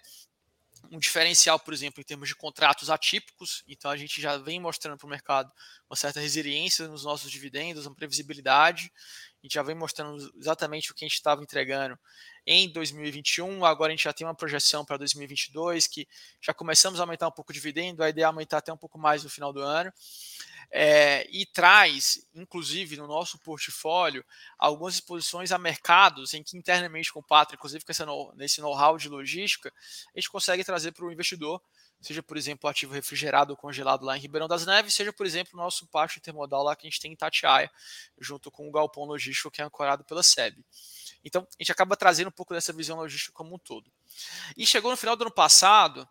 um diferencial, por exemplo, em termos de contratos atípicos. Então a gente já vem mostrando para o mercado uma certa resiliência nos nossos dividendos, uma previsibilidade. A gente já vem mostrando exatamente o que a gente estava entregando em 2021. Agora a gente já tem uma projeção para 2022 que já começamos a aumentar um pouco o dividendo. A ideia é aumentar até um pouco mais no final do ano é, e traz, inclusive, no nosso portfólio, algumas exposições a mercados em que internamente com o Pátria, inclusive com essa, nesse know-how de logística, a gente consegue trazer para o investidor, seja, por exemplo, ativo refrigerado ou congelado lá em Ribeirão das Neves, seja, por exemplo, o nosso pátio intermodal lá que a gente tem em Tatiaia, junto com o galpão logístico que é ancorado pela SEB. Então, a gente acaba trazendo um pouco dessa visão logística como um todo. E chegou no final do ano passado,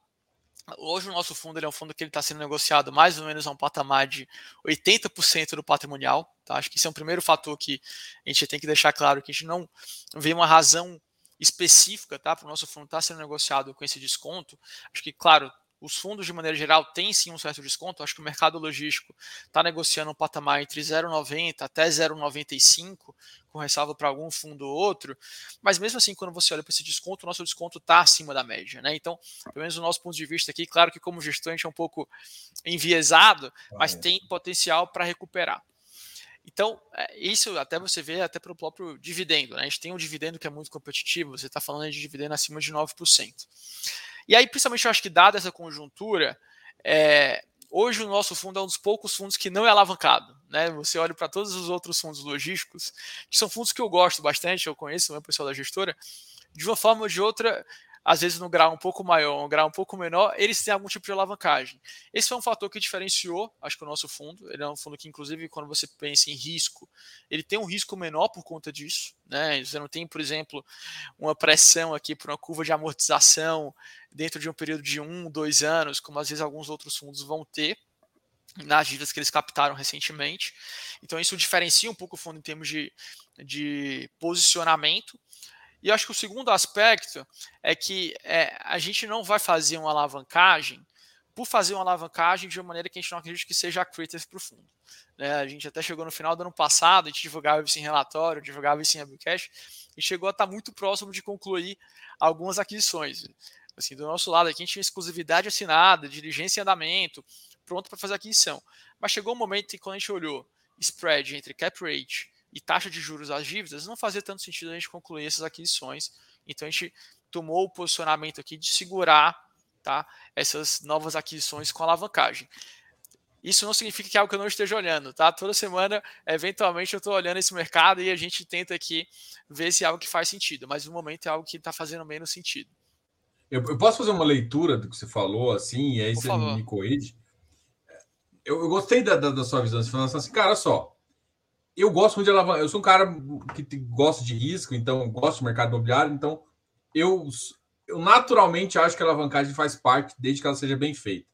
Hoje o nosso fundo é um fundo que ele está sendo negociado mais ou menos a um patamar de 80% do patrimonial. Tá? Acho que esse é um primeiro fator que a gente tem que deixar claro que a gente não vê uma razão específica tá, para o nosso fundo estar tá sendo negociado com esse desconto. Acho que, claro, os fundos, de maneira geral, têm sim um certo desconto. Acho que o mercado logístico está negociando um patamar entre 0,90 até 0,95, com ressalva para algum fundo ou outro. Mas mesmo assim, quando você olha para esse desconto, o nosso desconto está acima da média. Né? Então, pelo menos do nosso ponto de vista aqui, claro que como gestor a gente é um pouco enviesado, mas tem potencial para recuperar. Então, é, isso até você vê até para o próprio dividendo. Né? A gente tem um dividendo que é muito competitivo, você está falando de dividendo acima de 9%. E aí, principalmente, eu acho que dada essa conjuntura, é, hoje o nosso fundo é um dos poucos fundos que não é alavancado. Né? Você olha para todos os outros fundos logísticos, que são fundos que eu gosto bastante, eu conheço, o meu pessoal da gestora, de uma forma ou de outra, às vezes no grau um pouco maior, um grau um pouco menor, eles têm algum tipo de alavancagem. Esse foi um fator que diferenciou, acho que o nosso fundo. Ele é um fundo que, inclusive, quando você pensa em risco, ele tem um risco menor por conta disso. Né? Você não tem, por exemplo, uma pressão aqui por uma curva de amortização dentro de um período de um, dois anos, como às vezes alguns outros fundos vão ter nas dívidas que eles captaram recentemente. Então isso diferencia um pouco o fundo em termos de, de posicionamento. E acho que o segundo aspecto é que é, a gente não vai fazer uma alavancagem por fazer uma alavancagem de uma maneira que a gente não acredita que seja accretive para o fundo. Né? A gente até chegou no final do ano passado, a gente divulgava isso em relatório, divulgava isso em Abcash, e chegou a estar muito próximo de concluir algumas aquisições. Assim, do nosso lado aqui a gente tinha exclusividade assinada, diligência em andamento, pronto para fazer aquisição. Mas chegou um momento em que quando a gente olhou spread entre cap rate e taxa de juros das dívidas, não fazia tanto sentido a gente concluir essas aquisições. Então a gente tomou o posicionamento aqui de segurar tá, essas novas aquisições com alavancagem. Isso não significa que é algo que eu não esteja olhando, tá? Toda semana, eventualmente, eu estou olhando esse mercado e a gente tenta aqui ver se é algo que faz sentido, mas no momento é algo que está fazendo menos sentido. Eu, eu, posso fazer uma leitura do que você falou, assim, e aí Por você favor. me corrige? Eu, eu gostei da, da, da, sua visão, você falando assim, cara, só, eu gosto muito de alavancar. Eu sou um cara que gosta de risco, então gosto do mercado imobiliário, então eu, eu naturalmente acho que a alavancagem faz parte desde que ela seja bem feita.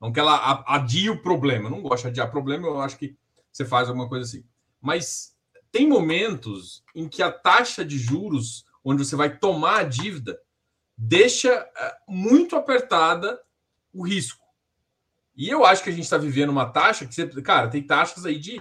Não que ela adie o problema. Eu não gosto de adiar problema, eu acho que você faz alguma coisa assim. Mas tem momentos em que a taxa de juros, onde você vai tomar a dívida, deixa eh, muito apertada o risco. E eu acho que a gente está vivendo uma taxa que, você, cara, tem taxas aí de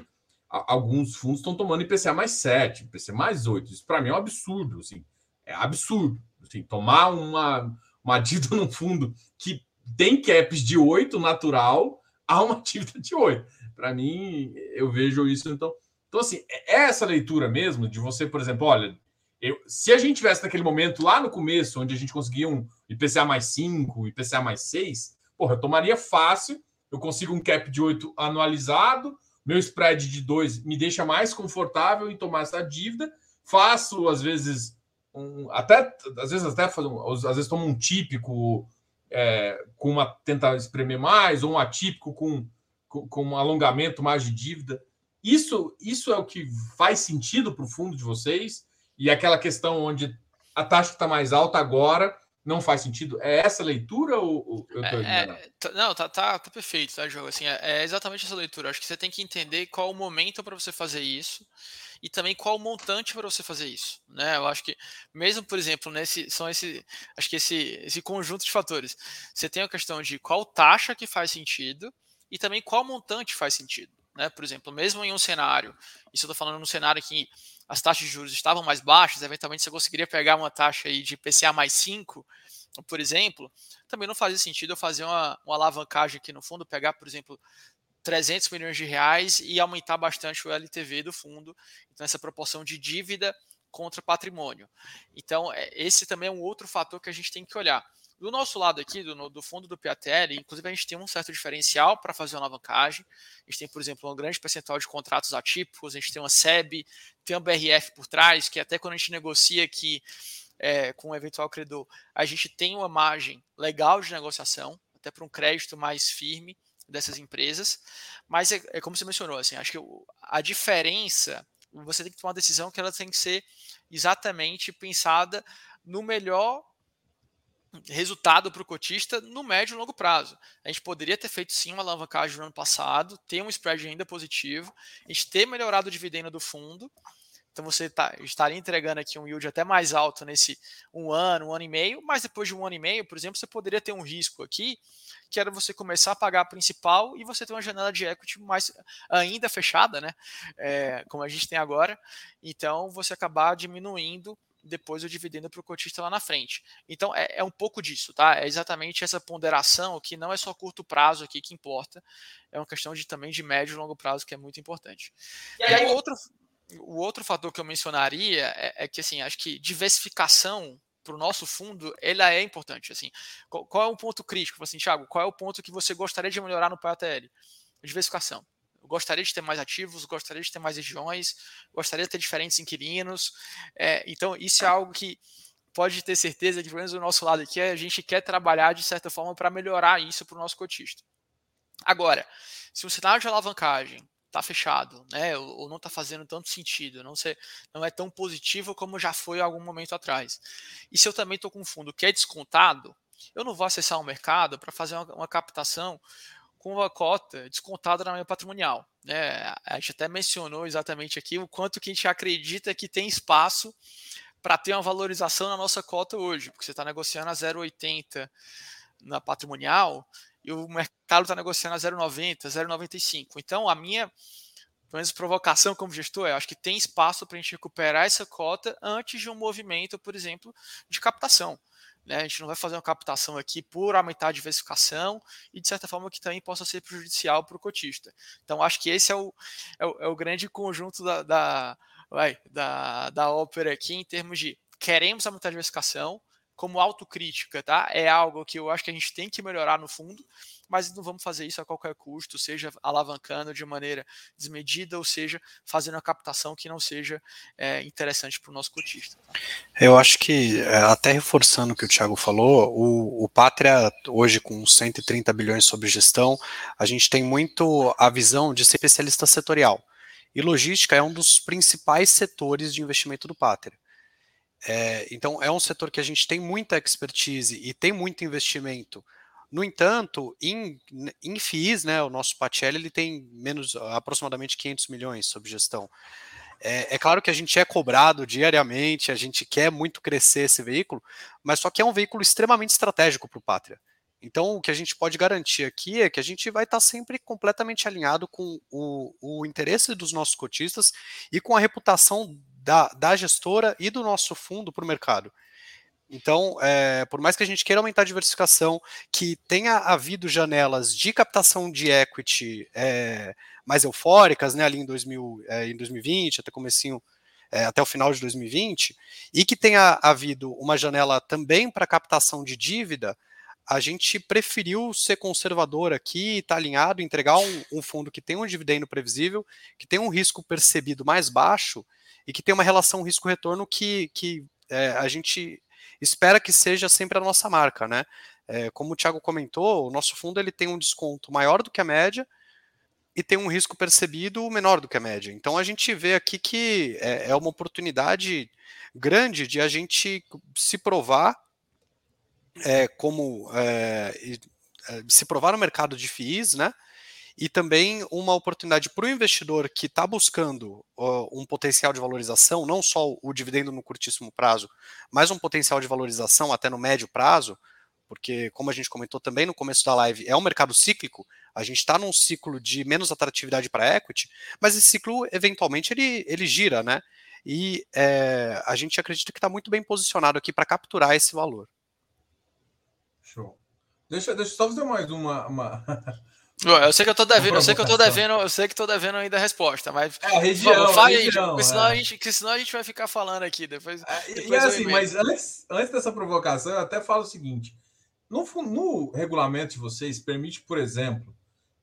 alguns fundos estão tomando IPCA mais 7, IPCA mais 8. Isso para mim é um absurdo, assim. É absurdo. Assim, tomar uma, uma *laughs* dívida num fundo que tem caps de 8 natural a uma *laughs* dívida de 8. Para mim, eu vejo isso. Então, então, assim, é essa leitura mesmo de você, por exemplo, olha, eu, se a gente tivesse naquele momento lá no começo, onde a gente conseguia um IPCA mais 5, IPCA mais 6, porra, eu tomaria fácil. Eu consigo um cap de 8 anualizado, meu spread de 2 me deixa mais confortável em tomar essa dívida. Faço, às vezes, um, até às vezes até às vezes tomo um típico é, com uma tentar espremer mais, ou um atípico com, com, com, um alongamento mais de dívida. Isso, isso é o que faz sentido para o fundo de vocês? E aquela questão onde a taxa está mais alta agora não faz sentido? É essa leitura ou, eu estou é, é, Não, tá, tá, tá, perfeito, tá, Jogo? Assim, é, é, exatamente essa leitura. Acho que você tem que entender qual o momento para você fazer isso e também qual o montante para você fazer isso, né? Eu acho que mesmo, por exemplo, nesse são esse, acho que esse esse conjunto de fatores. Você tem a questão de qual taxa que faz sentido e também qual montante faz sentido, né? Por exemplo, mesmo em um cenário, isso eu estou falando num cenário que as taxas de juros estavam mais baixas, eventualmente você conseguiria pegar uma taxa aí de PCA mais 5, por exemplo, também não fazia sentido eu fazer uma, uma alavancagem aqui no fundo, pegar, por exemplo, 300 milhões de reais e aumentar bastante o LTV do fundo. Então, essa proporção de dívida contra patrimônio. Então, é, esse também é um outro fator que a gente tem que olhar. Do nosso lado aqui, do, do fundo do PATL, inclusive a gente tem um certo diferencial para fazer uma alavancagem. A gente tem, por exemplo, um grande percentual de contratos atípicos, a gente tem uma SEB, tem um BRF por trás, que até quando a gente negocia aqui é, com o um eventual credor, a gente tem uma margem legal de negociação, até para um crédito mais firme dessas empresas, mas é, é como você mencionou, assim, acho que a diferença, você tem que tomar uma decisão que ela tem que ser exatamente pensada no melhor resultado para o cotista no médio e longo prazo. A gente poderia ter feito sim uma alavancagem no ano passado, ter um spread ainda positivo, a gente ter melhorado o dividendo do fundo, então você tá, estaria entregando aqui um yield até mais alto nesse um ano, um ano e meio, mas depois de um ano e meio, por exemplo, você poderia ter um risco aqui, que era você começar a pagar a principal e você ter uma janela de equity mais ainda fechada, né? É, como a gente tem agora. Então você acabar diminuindo depois o dividendo para o cotista lá na frente. Então é, é, um pouco disso, tá? É exatamente essa ponderação que não é só curto prazo aqui que importa, é uma questão de também de médio e longo prazo que é muito importante. E aí, outro o outro fator que eu mencionaria é, é que assim acho que diversificação para o nosso fundo ela é importante assim qual, qual, é o ponto crítico assim Thiago qual é o ponto que você gostaria de melhorar no PATL diversificação gostaria de ter mais ativos gostaria de ter mais regiões gostaria de ter diferentes inquilinos é, então isso é algo que pode ter certeza que pelo menos do nosso lado aqui a gente quer trabalhar de certa forma para melhorar isso para o nosso cotista agora se o cenário de alavancagem tá fechado, né? Ou, não está fazendo tanto sentido, não, ser, não é tão positivo como já foi algum momento atrás. E se eu também estou com um fundo que é descontado, eu não vou acessar o mercado para fazer uma, uma, captação com uma cota descontada na minha patrimonial. Né? A gente até mencionou exatamente aqui o quanto que a gente acredita que tem espaço para ter uma valorização na nossa cota hoje, porque você está negociando a 0,80 na patrimonial, e o mercado está negociando a 0,90, 0,95. Então, a minha pelo menos provocação como gestor é, acho que tem espaço para a gente recuperar essa cota antes de um movimento, por exemplo, de captação. Né? A gente não vai fazer uma captação aqui por aumentar a diversificação e, de certa forma, que também possa ser prejudicial para o cotista. Então, acho que esse é o, é o, é o grande conjunto da, da, vai, da, da ópera aqui em termos de queremos aumentar a diversificação, como autocrítica, tá? É algo que eu acho que a gente tem que melhorar no fundo, mas não vamos fazer isso a qualquer custo, seja alavancando de maneira desmedida, ou seja, fazendo uma captação que não seja é, interessante para o nosso cotista. Tá? Eu acho que, é, até reforçando o que o Thiago falou, o, o Pátria, hoje com 130 bilhões sob gestão, a gente tem muito a visão de ser especialista setorial. E logística é um dos principais setores de investimento do Pátria. É, então, é um setor que a gente tem muita expertise e tem muito investimento. No entanto, em, em FIIs, né, o nosso PATL ele tem menos aproximadamente 500 milhões sob gestão. É, é, claro que a gente é cobrado diariamente, a gente quer muito crescer esse veículo, mas só que é um veículo extremamente estratégico para o Pátria. Então, o que a gente pode garantir aqui é que a gente vai estar sempre completamente alinhado com o, o interesse dos nossos cotistas e com a reputação da, da gestora e do nosso fundo para o mercado. Então, é, por mais que a gente queira aumentar a diversificação, que tenha havido janelas de captação de equity é, mais eufóricas, né, ali em, 2000, é, em 2020, até comecinho, é, até o final de 2020, e que tenha havido uma janela também para captação de dívida, a gente preferiu ser conservador aqui, estar tá alinhado, entregar um, um fundo que tem um dividendo previsível, que tem um risco percebido mais baixo e que tem uma relação risco-retorno que, que é, a gente espera que seja sempre a nossa marca, né? É, como o Thiago comentou, o nosso fundo ele tem um desconto maior do que a média, e tem um risco percebido menor do que a média. Então a gente vê aqui que é, é uma oportunidade grande de a gente se provar é, como é, é se provar no mercado de FIIs, né? E também uma oportunidade para o investidor que está buscando uh, um potencial de valorização, não só o dividendo no curtíssimo prazo, mas um potencial de valorização até no médio prazo, porque, como a gente comentou também no começo da live, é um mercado cíclico, a gente está num ciclo de menos atratividade para equity, mas esse ciclo, eventualmente, ele, ele gira, né? E é, a gente acredita que está muito bem posicionado aqui para capturar esse valor. Show. Deixa, deixa eu só fazer mais uma. uma... Eu sei que eu tô devendo, eu sei que eu tô devendo, eu sei que tô devendo ainda a resposta, mas é, a região, fala, a região, gente, senão, é. a gente, senão a gente vai ficar falando aqui depois. É, depois e assim, mas antes, antes dessa provocação, eu até falo o seguinte: no, no regulamento de vocês permite, por exemplo,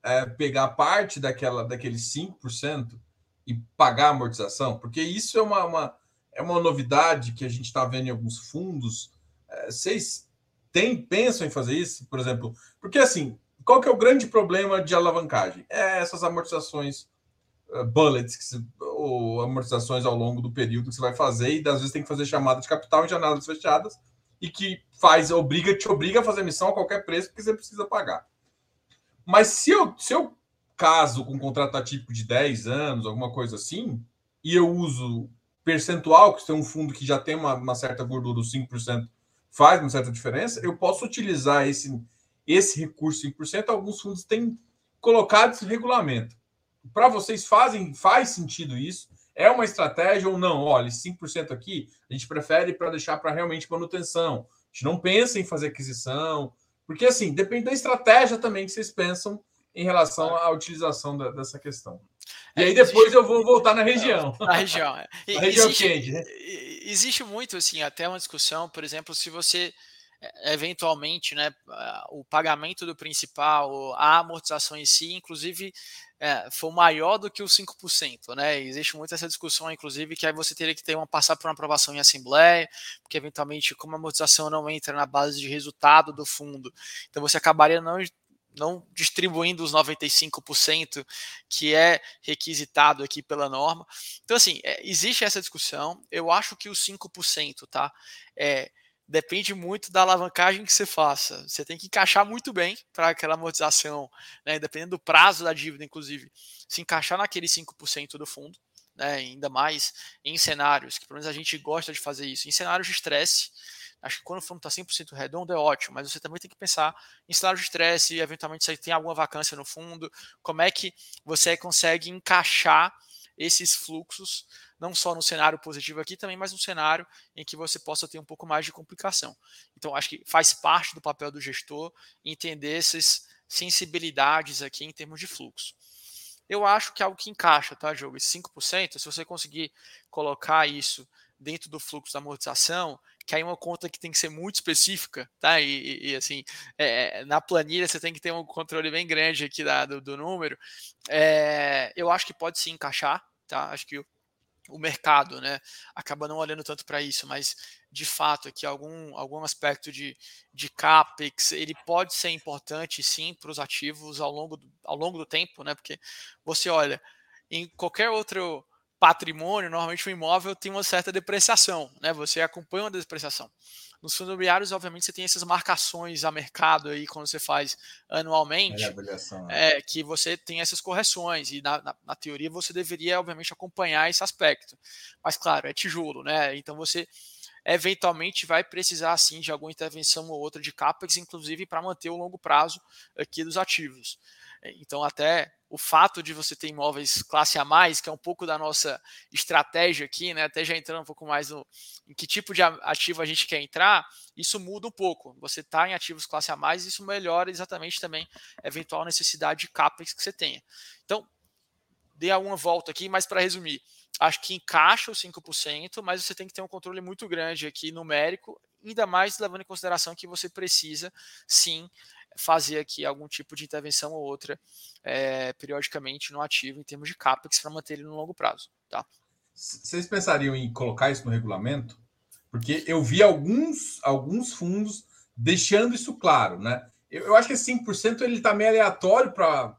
é, pegar parte daquela, daqueles 5% e pagar a amortização? Porque isso é uma, uma é uma novidade que a gente está vendo em alguns fundos. É, vocês têm, pensam em fazer isso, por exemplo? Porque assim, qual que é o grande problema de alavancagem? É essas amortizações uh, bullets, se, ou amortizações ao longo do período que você vai fazer, e às vezes tem que fazer chamada de capital em janelas fechadas, e que faz, obriga, te obriga a fazer missão a qualquer preço, porque você precisa pagar. Mas se eu, se eu caso com um contrato atípico de 10 anos, alguma coisa assim, e eu uso percentual, que tem um fundo que já tem uma, uma certa gordura, os 5% faz uma certa diferença, eu posso utilizar esse, esse recurso 5%. Alguns fundos têm colocado esse regulamento. Para vocês fazem faz sentido isso? É uma estratégia ou não? Olha, 5% aqui a gente prefere para deixar para realmente manutenção. A gente não pensa em fazer aquisição, porque assim, depende da estratégia também que vocês pensam em relação à utilização da, dessa questão. E é, aí depois eu vou voltar na região. *laughs* Na região. É. *laughs* na região existe, quente, né? Existe muito, assim, até uma discussão, por exemplo, se você eventualmente, né, o pagamento do principal, a amortização em si, inclusive, é, for maior do que os 5%, né? Existe muito essa discussão, inclusive, que aí você teria que ter uma passar por uma aprovação em assembleia, porque eventualmente, como a amortização não entra na base de resultado do fundo, então você acabaria não não distribuindo os 95% que é requisitado aqui pela norma. Então, assim, é, existe essa discussão. Eu acho que os 5%, tá? É, depende muito da alavancagem que você faça. Você tem que encaixar muito bem para aquela amortização, né, dependendo do prazo da dívida, inclusive, se encaixar naquele 5% do fundo, né, ainda mais em cenários, que pelo menos a gente gosta de fazer isso, em cenários de estresse. Acho que quando o fundo está 100% redondo é ótimo, mas você também tem que pensar em cenários de estresse, eventualmente você tem alguma vacância no fundo, como é que você consegue encaixar esses fluxos não só no cenário positivo aqui também, mas no cenário em que você possa ter um pouco mais de complicação. Então, acho que faz parte do papel do gestor entender essas sensibilidades aqui em termos de fluxo. Eu acho que é algo que encaixa, tá, jogo? Esse 5%, se você conseguir colocar isso dentro do fluxo da amortização, que aí é uma conta que tem que ser muito específica, tá? E, e, e assim, é, na planilha você tem que ter um controle bem grande aqui da, do, do número. É, eu acho que pode se encaixar, tá? Acho que o mercado, né, acaba não olhando tanto para isso, mas de fato aqui algum, algum aspecto de, de capex ele pode ser importante sim para os ativos ao longo, do, ao longo do tempo, né, porque você olha em qualquer outro patrimônio, normalmente o imóvel tem uma certa depreciação, né, você acompanha uma depreciação. Nos fundos imobiliários, obviamente, você tem essas marcações a mercado aí quando você faz anualmente, é, é, que você tem essas correções e na, na, na, teoria você deveria, obviamente, acompanhar esse aspecto. Mas claro, é tijolo, né? Então você eventualmente vai precisar sim de alguma intervenção ou outra de capex, inclusive para manter o longo prazo aqui dos ativos. Então até o fato de você ter imóveis classe A, que é um pouco da nossa estratégia aqui, né? Até já entrando um pouco mais no em que tipo de ativo a gente quer entrar, isso muda um pouco. Você está em ativos classe A, isso melhora exatamente também a eventual necessidade de CAPEX que você tenha. Então, dei alguma volta aqui, mas para resumir, acho que encaixa os 5%, mas você tem que ter um controle muito grande aqui numérico, ainda mais levando em consideração que você precisa sim fazer aqui algum tipo de intervenção ou outra é, periodicamente no ativo em termos de CAPEX para manter ele no longo prazo. Tá? Vocês pensariam em colocar isso no regulamento? Porque eu vi alguns, alguns fundos deixando isso claro, né? Eu, eu acho que esse 5% ele está meio aleatório para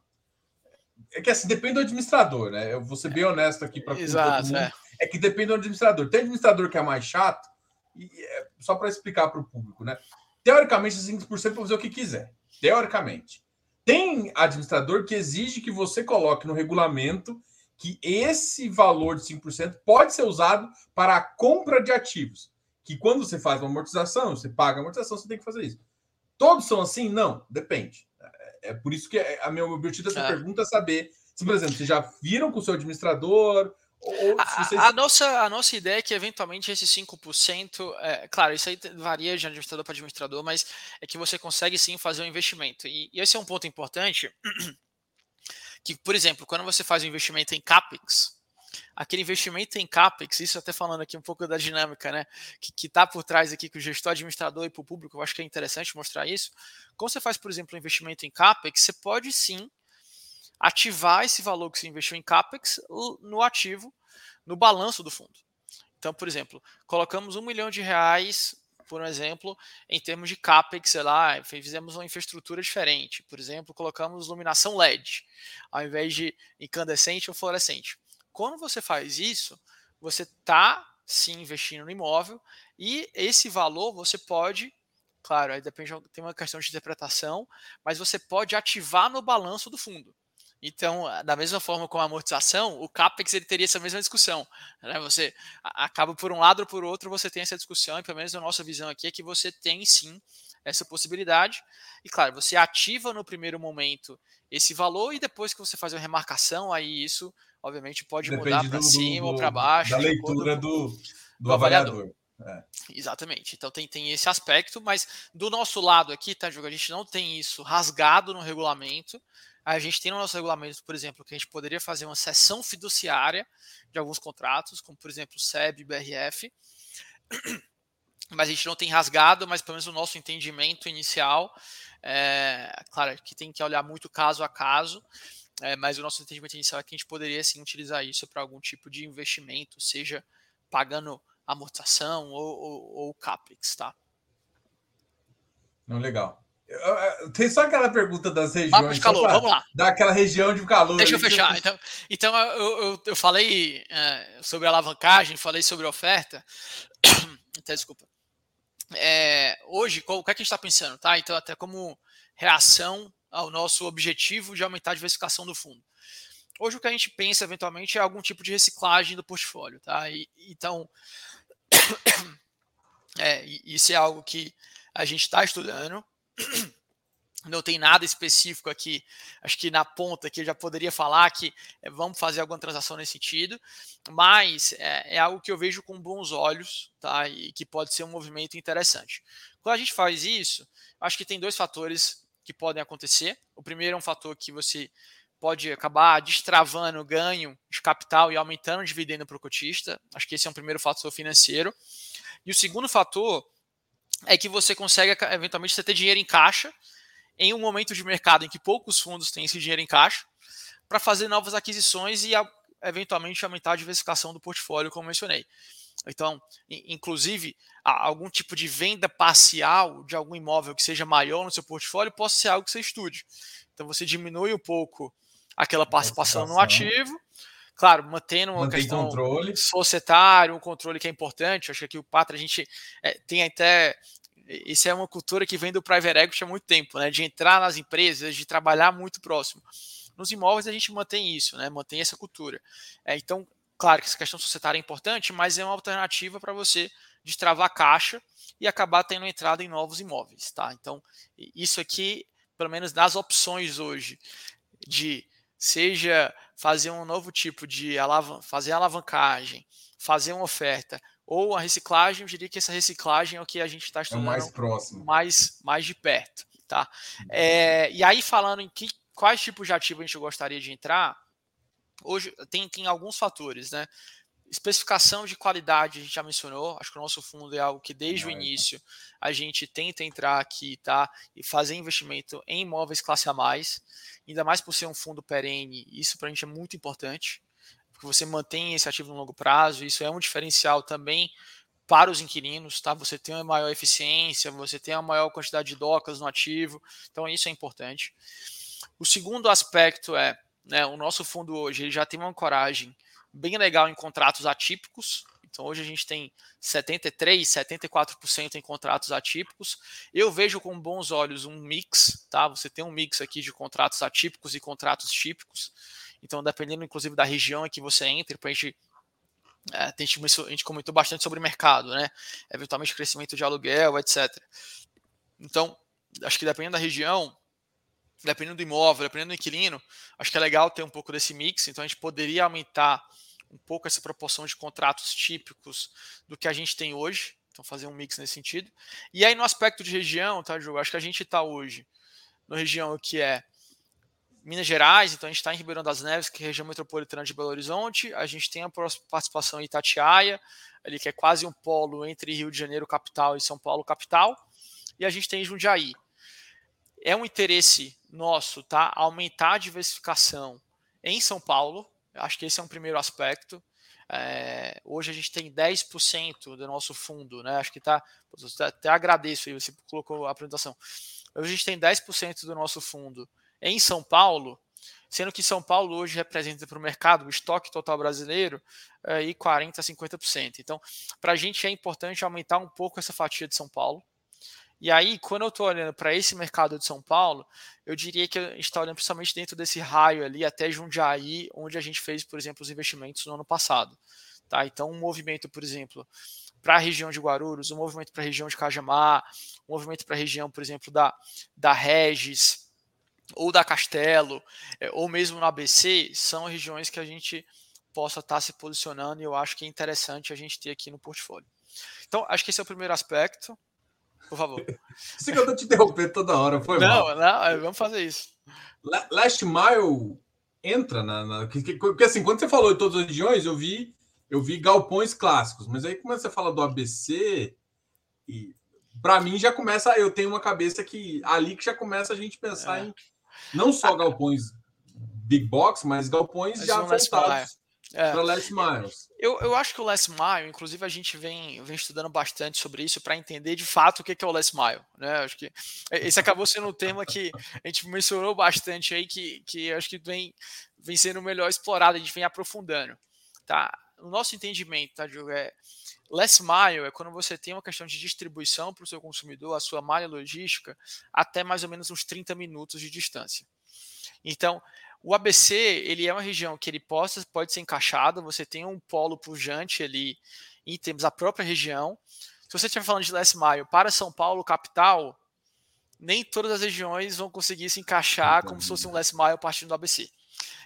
é que assim, depende do administrador, né? Eu vou ser bem honesto aqui para todo mundo. É. é. que depende do administrador. Tem administrador que é mais chato, e é só para explicar para o público, né? Teoricamente, esses 5% pode fazer o que quiser. Teoricamente. Tem administrador que exige que você coloque no regulamento que esse valor de 5% pode ser usado para a compra de ativos. Que quando você faz uma amortização, você paga a amortização, você tem que fazer isso. Todos são assim? Não, depende. É, é por isso que a minha objetivo dessa é. pergunta é saber se, por exemplo, vocês já viram com o seu administrador, vocês... a, nossa, a nossa ideia é que, eventualmente, esses 5%, é, claro, isso aí varia de administrador para administrador, mas é que você consegue sim fazer um investimento. E, e esse é um ponto importante, *clears throat* que, por exemplo, quando você faz um investimento em CAPEX, aquele investimento em CAPEX, isso até falando aqui um pouco da dinâmica, né, que está por trás aqui, que o gestor administrador e para o público, eu acho que é interessante mostrar isso. Quando você faz, por exemplo, um investimento em CAPEX, você pode sim ativar esse valor que você investiu em CAPEX no ativo, no balanço do fundo. Então, por exemplo, colocamos um milhão de reais, por exemplo, em termos de CAPEX, sei lá, fizemos uma infraestrutura diferente. Por exemplo, colocamos iluminação LED, ao invés de incandescente ou fluorescente. Quando você faz isso, você está sim investindo no imóvel e esse valor você pode Claro, aí depende, tem uma questão de interpretação, mas você pode ativar no balanço do fundo. Então, da mesma forma com a amortização, o CAPEX ele teria essa mesma discussão. Né? Você acaba por um lado ou por outro, você tem essa discussão, e pelo menos a nossa visão aqui é que você tem sim essa possibilidade. E claro, você ativa no primeiro momento esse valor e depois que você faz a remarcação, aí isso obviamente pode Depende mudar para cima do, ou para baixo. Da leitura do, do, do, avaliador. avaliador. É. Exatamente. Então tem, tem esse aspecto, mas do nosso lado aqui, tá, Diogo? A gente não tem isso rasgado no regulamento. A gente tem no nosso regulamento, por exemplo, que a gente poderia fazer uma sessão fiduciária de alguns contratos, como por exemplo SEB BRF, mas a gente não tem rasgado, mas pelo menos o nosso entendimento inicial, é, claro que tem que olhar muito caso a caso, é, mas o nosso entendimento inicial é que a gente poderia sim utilizar isso para algum tipo de investimento, seja pagando amortização ou, ou, ou CAPEX, tá? Não, legal. Tem só aquela pergunta das regiões. Mapa de calor, vamos lá. Daquela região de calor. Deixa eu fechar. Então, então eu, eu, eu falei é, sobre alavancagem, falei sobre oferta. *coughs* Até desculpa. É, hoje, qual, o que, é que a gente está pensando? Tá? Então, até como reação ao nosso objetivo de aumentar a diversificação do fundo. Hoje, o que a gente pensa, eventualmente, é algum tipo de reciclagem do portfólio. Tá? E, então, *coughs* é, isso é algo que a gente está estudando. *coughs* Não tem nada específico aqui. Acho que na ponta aqui eu já poderia falar que é, vamos fazer alguma transação nesse sentido, mas é, é, algo que eu vejo com bons olhos, tá? E que pode ser um movimento interessante. Quando a gente faz isso, acho que tem dois fatores que podem acontecer. O primeiro é um fator que você pode acabar destravando o ganho de capital e aumentando o dividendo para o cotista. Acho que esse é um primeiro fator financeiro. E o segundo fator é que você consegue, eventualmente, você ter dinheiro em caixa em um momento de mercado em que poucos fundos têm esse dinheiro em caixa para fazer novas aquisições e, eventualmente, aumentar a diversificação do portfólio, como mencionei. Então, inclusive, algum tipo de venda parcial de algum imóvel que seja maior no seu portfólio possa ser algo que você estude. Então, você diminui um pouco aquela participação no ativo Claro, mantendo uma Mantém questão controle. societária, um controle que é importante. Acho que aqui o Patra, a gente é, tem até. Isso é uma cultura que vem do private equity há muito tempo, né? De entrar nas empresas, de trabalhar muito próximo. Nos imóveis a gente mantém isso, né? Mantém essa cultura. É, então, claro que essa questão societária é importante, mas é uma alternativa para você destravar a caixa e acabar tendo entrada em novos imóveis, tá? Então, isso aqui, pelo menos nas opções hoje de seja fazer um novo tipo de alavan fazer alavancagem, fazer uma oferta ou a reciclagem, eu diria que essa reciclagem é o que a gente está estudando é mais próximo, mais, mais de perto, tá? É, e aí falando em que, quais tipos de ativo a gente gostaria de entrar, hoje tem, tem alguns fatores, né? Especificação de qualidade, a gente já mencionou, acho que o nosso fundo é algo que desde o início a gente tenta entrar aqui, tá? E fazer investimento em imóveis classe A, ainda mais por ser um fundo perene, isso para a gente é muito importante, porque você mantém esse ativo no longo prazo, isso é um diferencial também para os inquilinos, tá? Você tem uma maior eficiência, você tem uma maior quantidade de docas no ativo, então isso é importante. O segundo aspecto é né, o nosso fundo hoje ele já tem uma ancoragem bem legal em contratos atípicos. Então hoje a gente tem 73, 74% em contratos atípicos. Eu vejo com bons olhos um mix, tá? Você tem um mix aqui de contratos atípicos e contratos típicos. Então, dependendo inclusive da região em que você entra, para a gente é, a gente comentou bastante sobre mercado, né? Eventualmente crescimento de aluguel, etc. Então, acho que dependendo da região, dependendo do imóvel, dependendo do inquilino, acho que é legal ter um pouco desse mix. Então, a gente poderia aumentar um pouco essa proporção de contratos típicos do que a gente tem hoje. Então, fazer um mix nesse sentido. E aí, no aspecto de região, tá, Diogo? Acho que a gente está hoje na região que é Minas Gerais, então a gente está em Ribeirão das Neves, que é a região metropolitana de Belo Horizonte. A gente tem a participação em Itatiaia, ali que é quase um polo entre Rio de Janeiro capital e São Paulo capital. E a gente tem Jundiaí. É um interesse nosso, tá? Aumentar a diversificação em São Paulo. Acho que esse é um primeiro aspecto. É, hoje a gente tem 10% do nosso fundo, né? Acho que tá. Até agradeço aí, você colocou a apresentação. Hoje a gente tem 10% do nosso fundo em São Paulo, sendo que São Paulo hoje representa para o mercado o estoque total brasileiro aí eh, 40% a 50%. Então, para a gente é importante aumentar um pouco essa fatia de São Paulo. E aí, quando eu estou olhando para esse mercado de São Paulo, eu diria que a gente está olhando principalmente dentro desse raio ali até Jundiaí, onde a gente fez, por exemplo, os investimentos no ano passado. Tá? Então, um movimento, por exemplo, para a região de Guarulhos, um movimento para a região de Cajamar, um movimento para a região, por exemplo, da, da Regis, ou da Castelo, é, ou mesmo no ABC, são regiões que a gente possa estar tá se posicionando e eu acho que é interessante a gente ter aqui no portfólio. Então, acho que esse é o primeiro aspecto. Por favor. Sei que eu estou te interrompendo toda hora, foi Não, mal. não, é, vamos fazer isso. Last Mile entra na, na. Porque assim, quando você falou de todas as regiões, eu vi, eu vi galpões clássicos, mas aí quando você fala do ABC, e para mim já começa, eu tenho uma cabeça que ali que já começa a gente pensar é. em não só galpões big box, mas galpões mas já voltados é. para last miles. Eu, eu acho que o last mile, inclusive a gente vem, vem estudando bastante sobre isso para entender de fato o que é o last mile. Né? Acho que esse acabou sendo um tema que a gente mencionou bastante aí, que, que acho que vem, vem sendo melhor explorado, a gente vem aprofundando. Tá? O nosso entendimento, tá, Diogo, é Last mile é quando você tem uma questão de distribuição para o seu consumidor, a sua malha logística, até mais ou menos uns 30 minutos de distância. Então, o ABC ele é uma região que ele pode, pode ser encaixado, você tem um polo pujante ali em termos da própria região. Se você estiver falando de last mile para São Paulo, capital, nem todas as regiões vão conseguir se encaixar como se fosse um last mile partindo do ABC.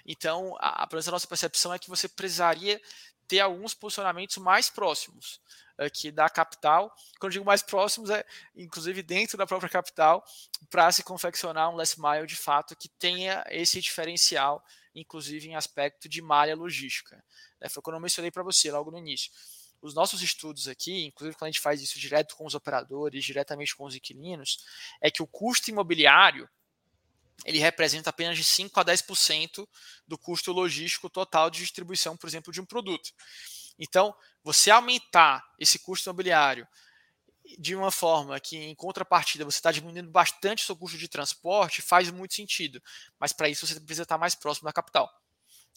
Então, a, a nossa percepção é que você precisaria ter alguns posicionamentos mais próximos aqui da capital. Quando digo mais próximos, é inclusive dentro da própria capital, para se confeccionar um last mile de fato que tenha esse diferencial, inclusive em aspecto de malha logística. É, foi quando eu mencionei para você logo no início. Os nossos estudos aqui, inclusive quando a gente faz isso direto com os operadores, diretamente com os inquilinos, é que o custo imobiliário ele representa apenas de 5 a 10% do custo logístico total de distribuição, por exemplo, de um produto. Então, você aumentar esse custo imobiliário de uma forma que, em contrapartida, você está diminuindo bastante o seu custo de transporte, faz muito sentido. Mas para isso você precisa estar mais próximo da capital.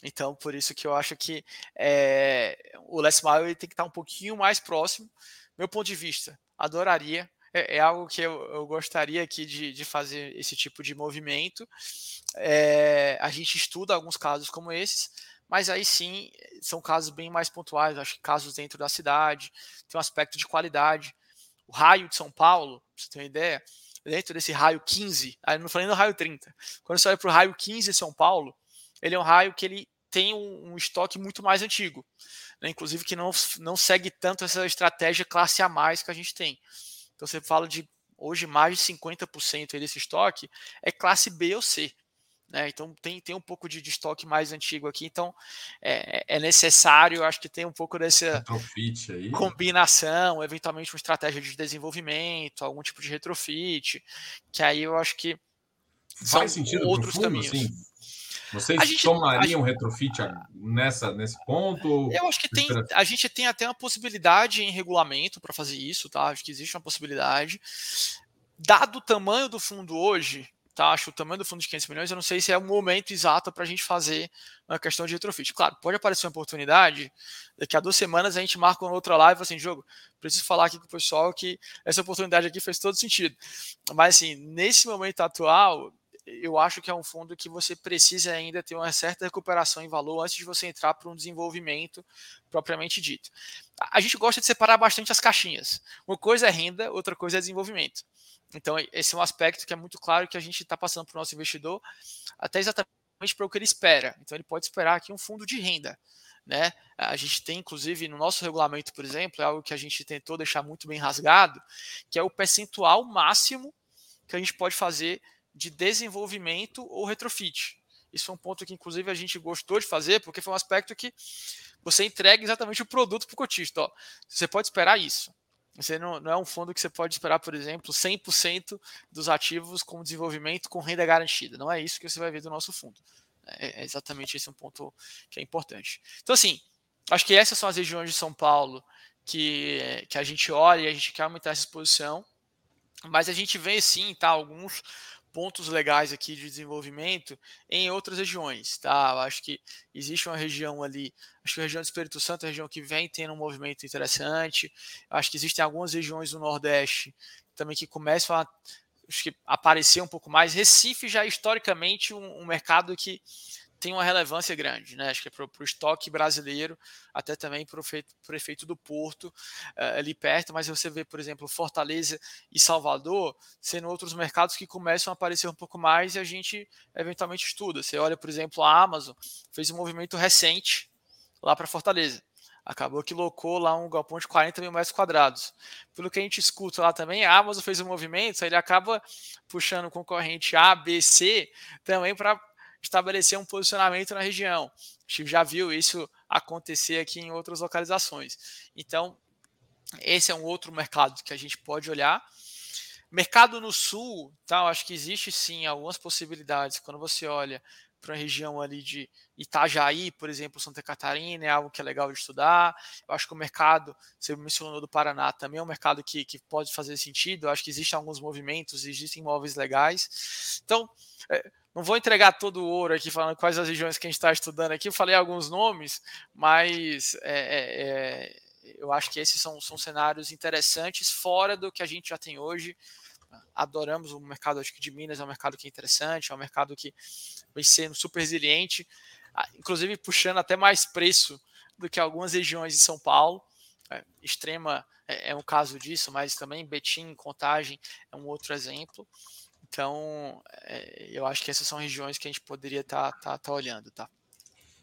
Então, por isso que eu acho que é, o last mile tem que estar um pouquinho mais próximo. Meu ponto de vista, adoraria é, é algo que eu, eu, gostaria aqui de, de fazer esse tipo de movimento. É, a gente estuda alguns casos como esses, mas aí sim são casos bem mais pontuais, acho que casos dentro da cidade, tem um aspecto de qualidade. O raio de São Paulo, pra você ter uma ideia, dentro desse raio 15, aí não falei do raio 30, quando você olha para o raio 15 de São Paulo, ele é um raio que ele tem um, um estoque muito mais antigo, né? inclusive que não, não segue tanto essa estratégia classe A mais que a gente tem. Então você fala de hoje mais de 50% desse estoque é classe B ou C. Né? Então tem, tem um pouco de, de estoque mais antigo aqui, então é, é necessário, acho que tem um pouco dessa combinação, eventualmente uma estratégia de desenvolvimento, algum tipo de retrofit, que aí eu acho que Faz sentido outros fundo, caminhos. Assim? Vocês gente, tomariam gente, retrofit nessa, nesse ponto? Eu acho que tem, a gente tem até uma possibilidade em regulamento para fazer isso, tá? Acho que existe uma possibilidade. Dado o tamanho do fundo hoje, taxa, o tamanho do fundo de 500 milhões, eu não sei se é o momento exato para a gente fazer uma questão de retrofit. Claro, pode aparecer uma oportunidade, daqui a duas semanas a gente marca uma outra live assim, jogo, preciso falar aqui com o pessoal que essa oportunidade aqui fez todo sentido. Mas assim, nesse momento atual, eu acho que é um fundo que você precisa ainda ter uma certa recuperação em valor antes de você entrar para um desenvolvimento propriamente dito. A gente gosta de separar bastante as caixinhas. Uma coisa é renda, outra coisa é desenvolvimento. Então, esse é um aspecto que é muito claro que a gente está passando para o nosso investidor, até exatamente para o que ele espera. Então, ele pode esperar aqui um fundo de renda. Né? A gente tem, inclusive, no nosso regulamento, por exemplo, é algo que a gente tentou deixar muito bem rasgado, que é o percentual máximo que a gente pode fazer de desenvolvimento ou retrofit. Isso é um ponto que, inclusive, a gente gostou de fazer, porque foi um aspecto que você entrega exatamente o produto para o cotista. Ó, você pode esperar isso. Você não, não, é um fundo que você pode esperar, por exemplo, 100% dos ativos com desenvolvimento com renda garantida. Não é isso que você vai ver do nosso fundo. É, é exatamente esse um ponto que é importante. Então, assim, acho que essas são as regiões de São Paulo que, que a gente olha e a gente quer aumentar essa exposição. Mas a gente vê sim, tá, alguns pontos legais aqui de desenvolvimento em outras regiões, tá? Eu acho que existe uma região ali, acho que a região do Espírito Santo é uma região que vem tendo um movimento interessante. Eu acho que existem algumas regiões do Nordeste também que começam a acho que aparecer um pouco mais. Recife já é historicamente um, um mercado que tem uma relevância grande, né? Acho que é para o estoque brasileiro, até também para o prefeito do Porto, uh, ali perto, mas você vê, por exemplo, Fortaleza e Salvador sendo outros mercados que começam a aparecer um pouco mais e a gente eventualmente estuda. Você olha, por exemplo, a Amazon fez um movimento recente lá para Fortaleza. Acabou que locou lá um galpão de 40 mil metros quadrados. Pelo que a gente escuta lá também, a Amazon fez um movimento, ele acaba puxando concorrente A, B, C também para estabelecer um posicionamento na região. A gente já viu isso acontecer aqui em outras localizações. Então, esse é um outro mercado que a gente pode olhar. Mercado no sul, tá, acho que existe sim algumas possibilidades. Quando você olha para a região ali de Itajaí, por exemplo, Santa Catarina, é algo que é legal de estudar. Eu acho que o mercado, você mencionou do Paraná, também é um mercado que, que pode fazer sentido. Eu acho que existem alguns movimentos, existem imóveis legais. Então, é, não vou entregar todo o ouro aqui falando quais as regiões que a gente está estudando aqui. Eu falei alguns nomes, mas é, é, é, eu acho que esses são, são cenários interessantes fora do que a gente já tem hoje. Adoramos o mercado acho que de Minas, é um mercado que é interessante, é um mercado que vem sendo super resiliente, inclusive puxando até mais preço do que algumas regiões de São Paulo. É, extrema é, é um caso disso, mas também Betim, Contagem é um outro exemplo. Então, é, eu acho que essas são regiões que a gente poderia estar tá, tá, tá olhando, tá?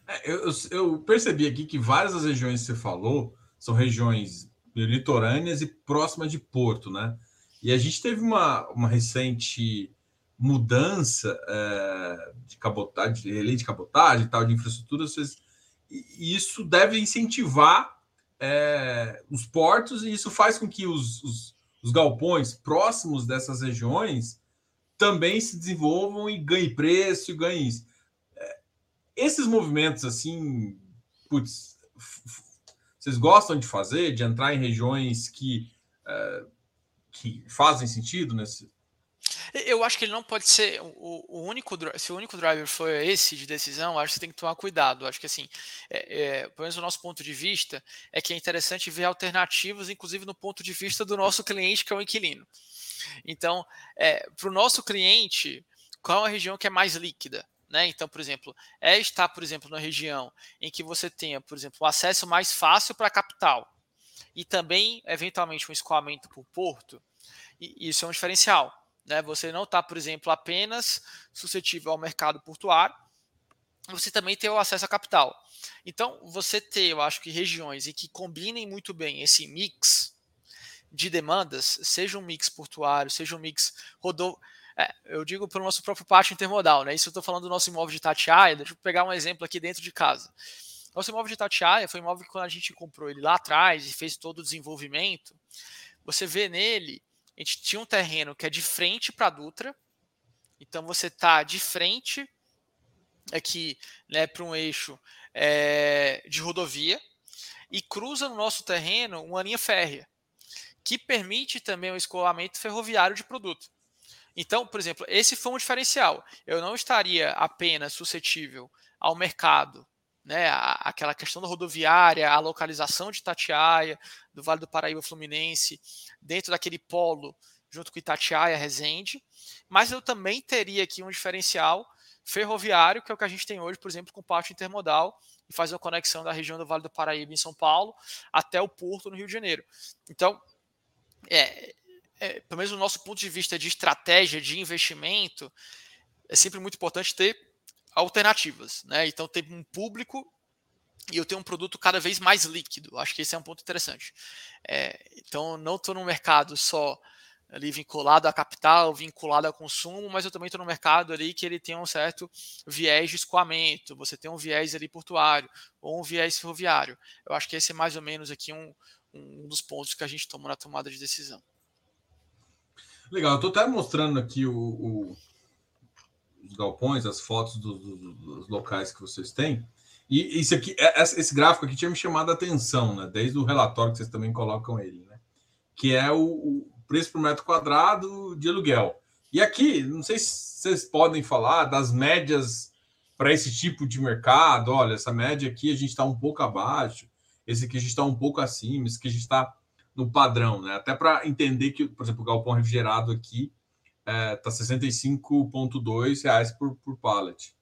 É, eu, eu, percebi aqui que várias das regiões que você falou são regiões litorâneas e próximas de Porto, né? E a gente teve uma, uma recente mudança é, de cabotagem, de lei de cabotagem e tal, de infraestrutura, e isso deve incentivar é, os portos, e isso faz com que os, os, os galpões próximos dessas regiões também se desenvolvam e ganhem preço e ganhem isso. É, esses movimentos, assim, putz, vocês gostam de fazer, de entrar em regiões que, é, que fazem sentido nesse. Eu acho que ele não pode ser o, o, único. Se o único driver for esse de decisão, acho que você tem que tomar cuidado. Acho que assim, é, é, pelo menos o nosso ponto de vista, é que é interessante ver alternativas, inclusive no ponto de vista do nosso cliente, que é o inquilino. Então, é, para o nosso cliente, qual é a região que é mais líquida? Né? Então, por exemplo, é estar, por exemplo, na região em que você tenha, por exemplo, o acesso mais fácil para a capital e também, eventualmente, um escoamento por porto, e isso é um diferencial. Né? Você não está, por exemplo, apenas suscetível ao mercado portuário, você também tem o acesso à capital. Então, você ter, eu acho que regiões em que combinem muito bem esse mix de demandas, seja um mix portuário, seja um mix rodou. É, eu digo pelo nosso próprio pátio intermodal, né? Isso eu estou falando do nosso imóvel de Tatiaia. Deixa eu pegar um exemplo aqui dentro de casa. Nosso imóvel de Tatiaia foi um imóvel que quando a gente comprou ele lá atrás e fez todo o desenvolvimento, você vê nele, a gente tinha um terreno que é de frente para a Dutra, então você tá de frente aqui, né, para um eixo é, de rodovia e cruza no nosso terreno uma linha férrea que permite também o escoamento ferroviário de produto. Então, por exemplo, esse foi um diferencial. Eu não estaria apenas suscetível ao mercado, né, aquela questão da rodoviária, a localização de Itatiaia, do Vale do Paraíba Fluminense, dentro daquele polo, junto com Itatiaia, Resende, mas eu também teria aqui um diferencial ferroviário, que é o que a gente tem hoje, por exemplo, com o pátio intermodal, e faz a conexão da região do Vale do Paraíba em São Paulo até o Porto no Rio de Janeiro. Então, é, é, pelo menos do nosso ponto de vista de estratégia de investimento, é sempre muito importante ter alternativas, né? Então tem um público e eu tenho um produto cada vez mais líquido. Acho que esse é um ponto interessante. É, então não estou no mercado só ali vinculado a capital, vinculado a consumo, mas eu também estou no mercado ali que ele tem um certo viés de escoamento, você tem um viés ali portuário ou um viés ferroviário. Eu acho que esse é mais ou menos aqui um, um dos pontos que a gente toma na tomada de decisão. Legal, eu estou até mostrando aqui o, o, os galpões, as fotos do, do, dos locais que vocês têm. E isso aqui, é, esse gráfico aqui tinha me chamado a atenção, né? Desde o relatório que vocês também colocam ele, né? Que é o, o preço por metro quadrado de aluguel. E aqui, não sei se vocês podem falar das médias para esse tipo de mercado. Olha, essa média aqui a gente está um pouco abaixo, esse aqui a gente está um pouco acima, esse aqui a gente está no padrão, né? Até para entender que, por exemplo, o galpão refrigerado aqui é, tá 65,2 reais por, por pallet.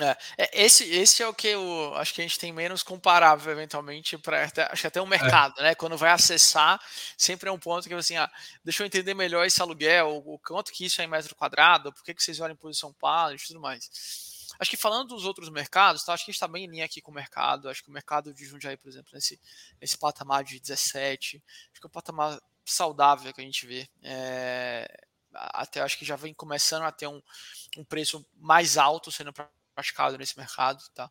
É, é, esse, esse é o que eu acho que a gente tem menos comparável eventualmente para acho que até o mercado, é. né? Quando vai acessar, sempre é um ponto que assim, ah, deixa eu entender melhor esse aluguel, o quanto que isso é em metro quadrado, por que, que vocês olham em posição pallet e tudo mais. Acho que falando dos outros mercados, tá, acho que a gente está bem em linha aqui com o mercado. Acho que o mercado de Jundiaí, por exemplo, nesse, nesse patamar de 17, acho que é um patamar saudável que a gente vê. É, até acho que já vem começando a ter um, um preço mais alto sendo praticado nesse mercado, tá?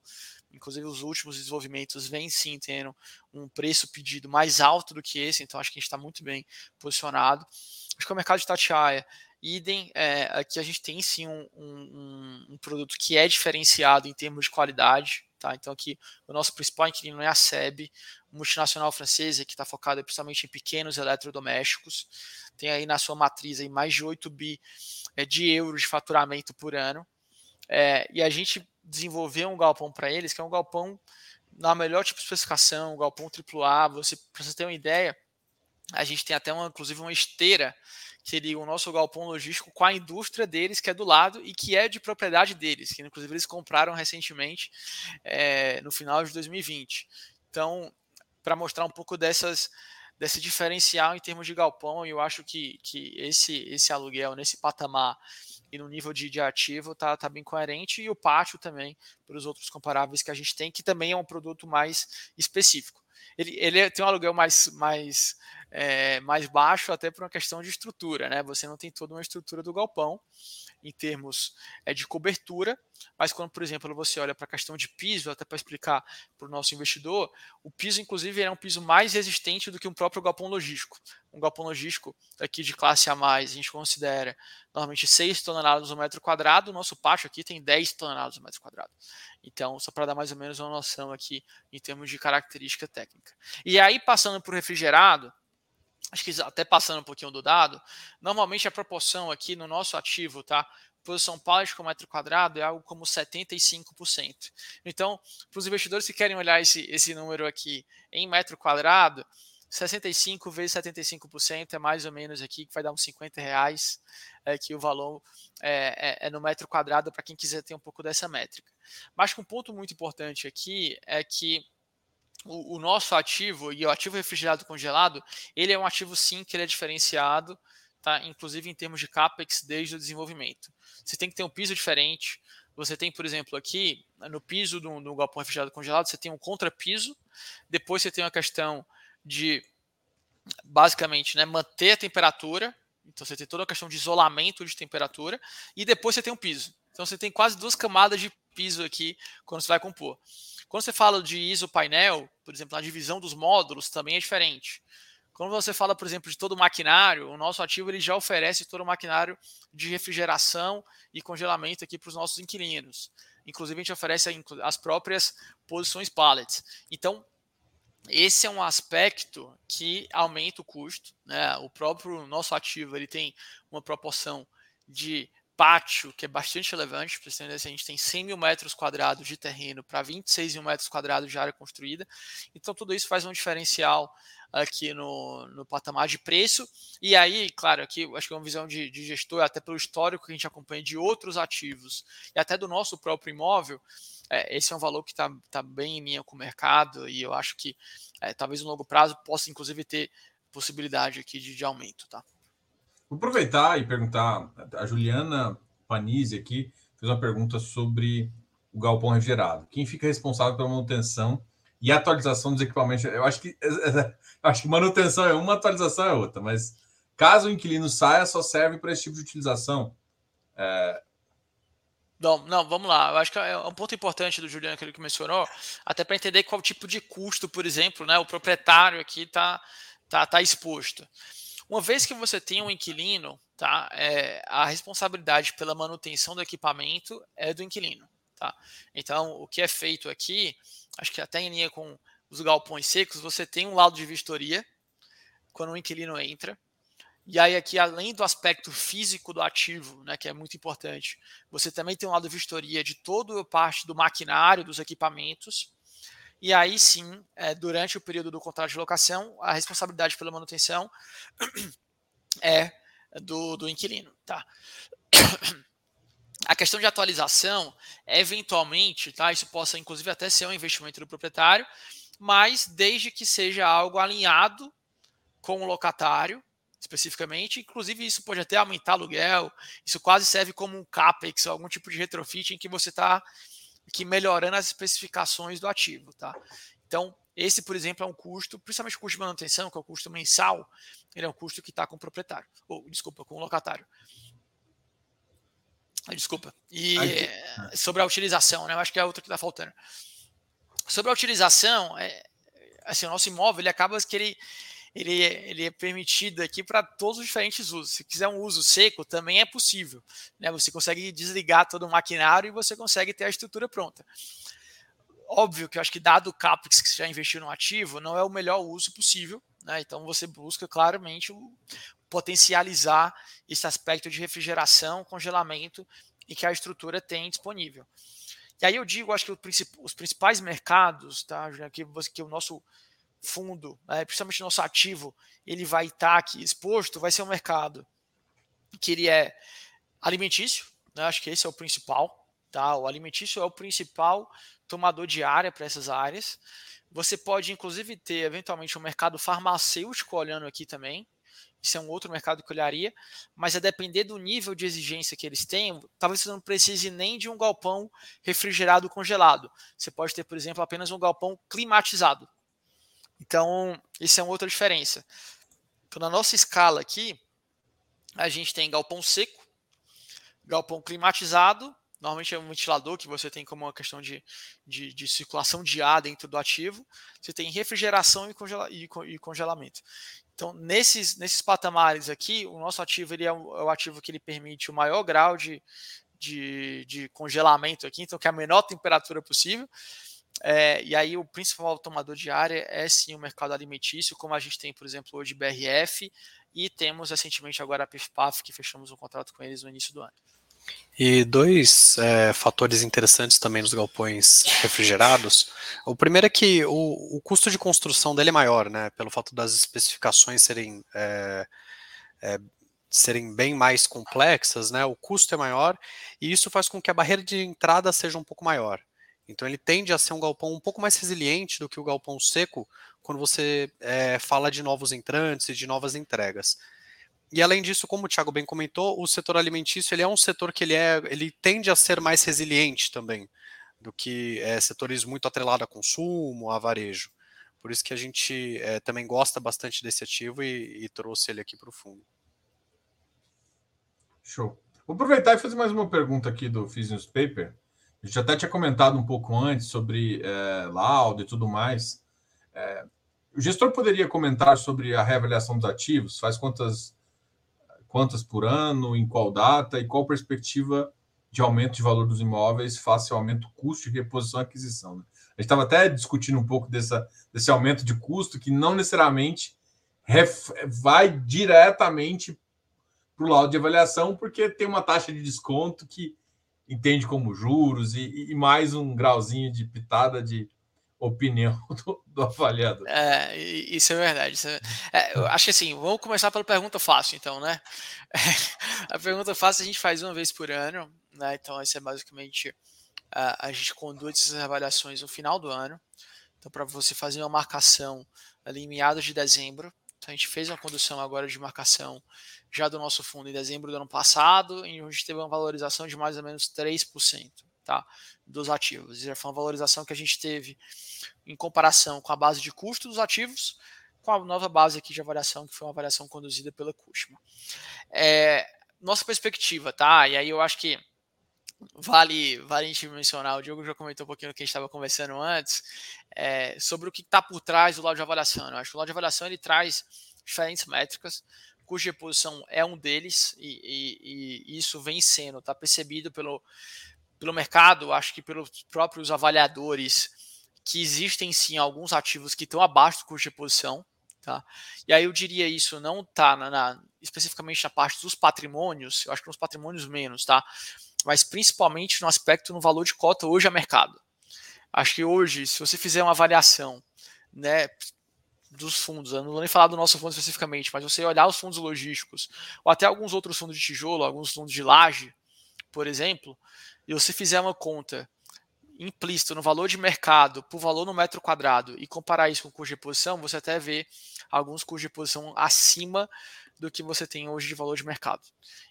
Inclusive os últimos desenvolvimentos vêm sim tendo um preço pedido mais alto do que esse, então acho que a gente está muito bem posicionado. Acho que o mercado de Tatiaia Idem, é, aqui a gente tem sim um, um, um, produto que é diferenciado em termos de qualidade. Tá? Então aqui o nosso principal inquilino é a SEB, multinacional francesa que está focada principalmente em pequenos eletrodomésticos. Tem aí na sua matriz aí mais de 8 bi é, de euros de faturamento por ano. É, e a gente desenvolveu um galpão para eles, que é um galpão na melhor tipo de especificação, um galpão AAA. Você, para você ter uma ideia, a gente tem até uma, inclusive uma esteira seria o nosso galpão logístico com a indústria deles, que é do lado e que é de propriedade deles, que inclusive eles compraram recentemente é, no final de 2020. Então, para mostrar um pouco dessas desse diferencial em termos de galpão, eu acho que, que esse, esse aluguel nesse patamar e no nível de, de ativo tá, tá bem coerente, e o pátio também, para os outros comparáveis que a gente tem, que também é um produto mais específico. Ele, ele tem um aluguel mais, mais é, mais baixo até por uma questão de estrutura, né? Você não tem toda uma estrutura do galpão em termos é, de cobertura, mas quando, por exemplo, você olha para a questão de piso, até para explicar para o nosso investidor, o piso, inclusive, é um piso mais resistente do que um próprio galpão logístico. Um galpão logístico aqui de classe A, a gente considera normalmente 6 toneladas no metro quadrado, o nosso pátio aqui tem 10 toneladas no metro quadrado. Então, só para dar mais ou menos uma noção aqui em termos de característica técnica. E aí, passando para o refrigerado, acho que até passando um pouquinho do dado, normalmente a proporção aqui no nosso ativo, tá? Posição pallet com metro quadrado é algo como 75%. Então, para os investidores que querem olhar esse, esse número aqui em metro quadrado, 65 vezes 75% é mais ou menos aqui, que vai dar uns 50 reais, é, que o valor é, é, é no metro quadrado para quem quiser ter um pouco dessa métrica. Mas um ponto muito importante aqui é que o, o, nosso ativo e o ativo refrigerado congelado, ele é um ativo sim que ele é diferenciado, tá? inclusive em termos de CAPEX desde o desenvolvimento. Você tem que ter um piso diferente. Você tem, por exemplo, aqui no piso do, do galpão refrigerado congelado, você tem um contrapiso, depois você tem uma questão de basicamente né, manter a temperatura, então você tem toda a questão de isolamento de temperatura, e depois você tem um piso. Então você tem quase duas camadas de piso aqui quando você vai compor. Quando você fala de ISO painel, por exemplo, na divisão dos módulos também é diferente. Quando você fala, por exemplo, de todo o maquinário, o nosso ativo ele já oferece todo o maquinário de refrigeração e congelamento aqui para os nossos inquilinos. Inclusive, a gente oferece as próprias posições pallets. Então, esse é um aspecto que aumenta o custo. Né? O próprio nosso ativo ele tem uma proporção de pátio, que é bastante relevante, para você entender, a gente tem 100 mil metros quadrados de terreno para 26 mil metros quadrados de área construída, então tudo isso faz um diferencial aqui no, no patamar de preço, e aí, claro, aqui acho que é uma visão de, de gestor, até pelo histórico que a gente acompanha de outros ativos, e até do nosso próprio imóvel, é, esse é um valor que está tá bem em linha com o mercado, e eu acho que é, talvez no longo prazo possa inclusive ter possibilidade aqui de, de aumento, tá? Vou aproveitar e perguntar. A Juliana Panizzi aqui fez uma pergunta sobre o galpão refrigerado. Quem fica responsável pela manutenção e atualização dos equipamentos? Eu acho que, *laughs* eu acho que manutenção é uma, atualização é outra, mas caso o inquilino saia, só serve para esse tipo de utilização. É... Não, não, vamos lá. Eu acho que é um ponto importante do Juliano que ele mencionou, até para entender qual tipo de custo, por exemplo, né, o proprietário aqui está tá, tá exposto. Uma vez que você tem um inquilino, tá, é, a responsabilidade pela manutenção do equipamento é do inquilino. Tá? Então, o que é feito aqui, acho que até em linha com os galpões secos, você tem um lado de vistoria quando o inquilino entra. E aí, aqui, além do aspecto físico do ativo, né, que é muito importante, você também tem um lado de vistoria de toda a parte do maquinário, dos equipamentos. E aí sim, é, durante o período do contrato de locação, a responsabilidade pela manutenção *clears throat* é do, do inquilino. Tá? A questão de atualização, eventualmente, tá? Isso possa inclusive até ser um investimento do proprietário, mas desde que seja algo alinhado com o locatário, especificamente, inclusive isso pode até aumentar aluguel, isso quase serve como um CAPEX, algum tipo de retrofit em que você está que melhorando as especificações do ativo, tá? Então, esse, por exemplo, é um custo, principalmente o custo de manutenção, que é o custo mensal, ele é um custo que está com o proprietário, ou desculpa, com o locatário. Desculpa. E Aqui. sobre a utilização, né? Eu acho que é outra que está faltando. Sobre a utilização, é, assim, o nosso imóvel ele acaba que ele ele, é, ele é permitido aqui para todos os diferentes usos. Se quiser um uso seco, também é possível. Né? Você consegue desligar todo o maquinário e você consegue ter a estrutura pronta. Óbvio que eu acho que, dado o CAPEX que você já investiu no ativo, não é o melhor uso possível. Né? Então, você busca claramente o, potencializar esse aspecto de refrigeração, congelamento e que a estrutura tem disponível. E aí eu digo, acho que os principais mercados, tá, que, que o nosso fundo, né, principalmente nosso ativo, ele vai estar aqui exposto, vai ser um mercado que ele é alimentício, né, acho que esse é o principal, tá? O alimentício é o principal tomador de área para essas áreas. Você pode, inclusive, ter eventualmente um mercado farmacêutico olhando aqui também. Isso é um outro mercado que olharia, mas a depender do nível de exigência que eles têm, talvez você não precise nem de um galpão refrigerado congelado. Você pode ter, por exemplo, apenas um galpão climatizado. Então, isso é uma outra diferença. Então, na nossa escala aqui, a gente tem galpão seco, galpão climatizado, normalmente é um ventilador que você tem como uma questão de, de, de circulação de ar dentro do ativo, você tem refrigeração e, congela, e, e, congelamento. Então, nesses, nesses patamares aqui, o nosso ativo ele é, o, é o ativo que ele permite o maior grau de, de, de congelamento aqui, então que é a menor temperatura possível, é, e aí o principal tomador de área é sim o mercado alimentício, como a gente tem, por exemplo, hoje BRF, e temos recentemente agora a PIFPAF, que fechamos um contrato com eles no início do ano. E dois é, fatores interessantes também nos galpões refrigerados. O primeiro é que o, o, custo de construção dele é maior, né? Pelo fato das especificações serem, é, é, serem bem mais complexas, né? O custo é maior e isso faz com que a barreira de entrada seja um pouco maior. Então ele tende a ser um galpão um pouco mais resiliente do que o galpão seco quando você é, fala de novos entrantes e de novas entregas. E além disso, como o Thiago bem comentou, o setor alimentício ele é um setor que ele, é, ele tende a ser mais resiliente também do que é, setores muito atrelados a consumo, a varejo. Por isso que a gente é, também gosta bastante desse ativo e, e trouxe ele aqui para o fundo. Show. Vou aproveitar e fazer mais uma pergunta aqui do Fiz Newspaper. A gente até tinha comentado um pouco antes sobre é, laudo e tudo mais. É, o gestor poderia comentar sobre a reavaliação dos ativos? Faz quantas, quantas por ano, em qual data e qual perspectiva de aumento de valor dos imóveis face ao aumento do custo de reposição e aquisição? Né? A gente estava até discutindo um pouco dessa, desse aumento de custo que não necessariamente ref, vai diretamente para o laudo de avaliação, porque tem uma taxa de desconto que entende como juros e, e mais um grauzinho de pitada de opinião *laughs* do, do avaliador. É, isso é verdade. Isso é, é, acho que assim, vamos começar pela pergunta fácil, então, né? *laughs* a pergunta fácil a gente faz uma vez por ano, né? Então, essa é basicamente a, a gente conduz essas avaliações no final do ano. Então, para você fazer uma marcação ali em meados de dezembro, então, a gente fez uma condução agora de marcação já do nosso fundo em dezembro do ano passado, onde a gente teve uma valorização de mais ou menos 3% tá, dos ativos. Já foi uma valorização que a gente teve em comparação com a base de custo dos ativos, com a nova base aqui de avaliação, que foi uma avaliação conduzida pela Cushman. É, nossa perspectiva, tá? E aí eu acho que vale, vale a gente mencionar, o Diogo já comentou um pouquinho do que a gente estava conversando antes, é, sobre o que está por trás do lado de avaliação. Eu acho que o lado de avaliação ele traz diferentes métricas, cuja reposição é um deles, e, e, e isso vem sendo, está percebido pelo, pelo mercado, acho que pelos próprios avaliadores, que existem sim alguns ativos que estão abaixo do custo de reposição. Tá? E aí eu diria isso não está na, na, especificamente na parte dos patrimônios, eu acho que nos patrimônios menos, tá? Mas principalmente no aspecto no valor de cota hoje a mercado. Acho que hoje, se você fizer uma avaliação, né, dos fundos, eu não vou nem falar do nosso fundo especificamente, mas você olhar os fundos logísticos, ou até alguns outros fundos de tijolo, alguns fundos de laje, por exemplo, e você fizer uma conta implícita no valor de mercado por valor no metro quadrado e comparar isso com o custo de reposição, você até vê alguns custos de reposição acima do que você tem hoje de valor de mercado.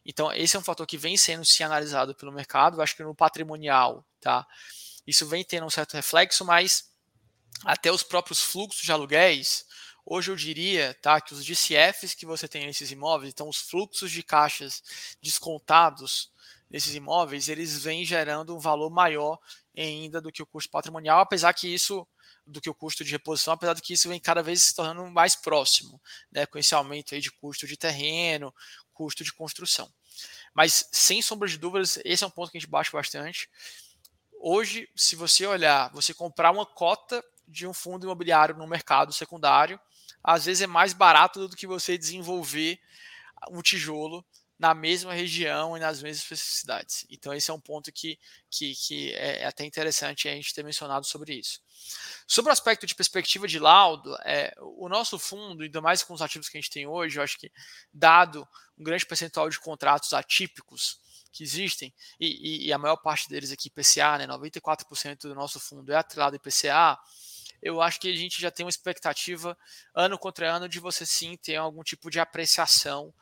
Então, esse é um fator que vem sendo sim analisado pelo mercado. Eu acho que no patrimonial, tá? Isso vem tendo um certo reflexo, mas até os próprios fluxos de aluguéis, hoje eu diria, tá, que os DCFs que você tem nesses imóveis, então os fluxos de caixas descontados desses imóveis, eles vêm gerando um valor maior ainda do que o custo patrimonial, apesar que isso do que o custo de reposição, apesar de que isso vem cada vez se tornando mais próximo, né, com esse aumento aí de custo de terreno, custo de construção. Mas sem sombra de dúvidas, esse é um ponto que a gente baixa bastante. Hoje, se você olhar, você comprar uma cota de um fundo imobiliário no mercado secundário, às vezes é mais barato do que você desenvolver um tijolo na mesma região e nas mesmas especificidades. Então, esse é um ponto que, que, que é até interessante a gente ter mencionado sobre isso. Sobre o aspecto de perspectiva de laudo, é, o nosso fundo, ainda mais com os ativos que a gente tem hoje, eu acho que, dado um grande percentual de contratos atípicos que existem, e, e a maior parte deles aqui IPCA, né, 94% do nosso fundo é atrelado IPCA, eu acho que a gente já tem uma expectativa, ano contra ano, de você sim ter algum tipo de apreciação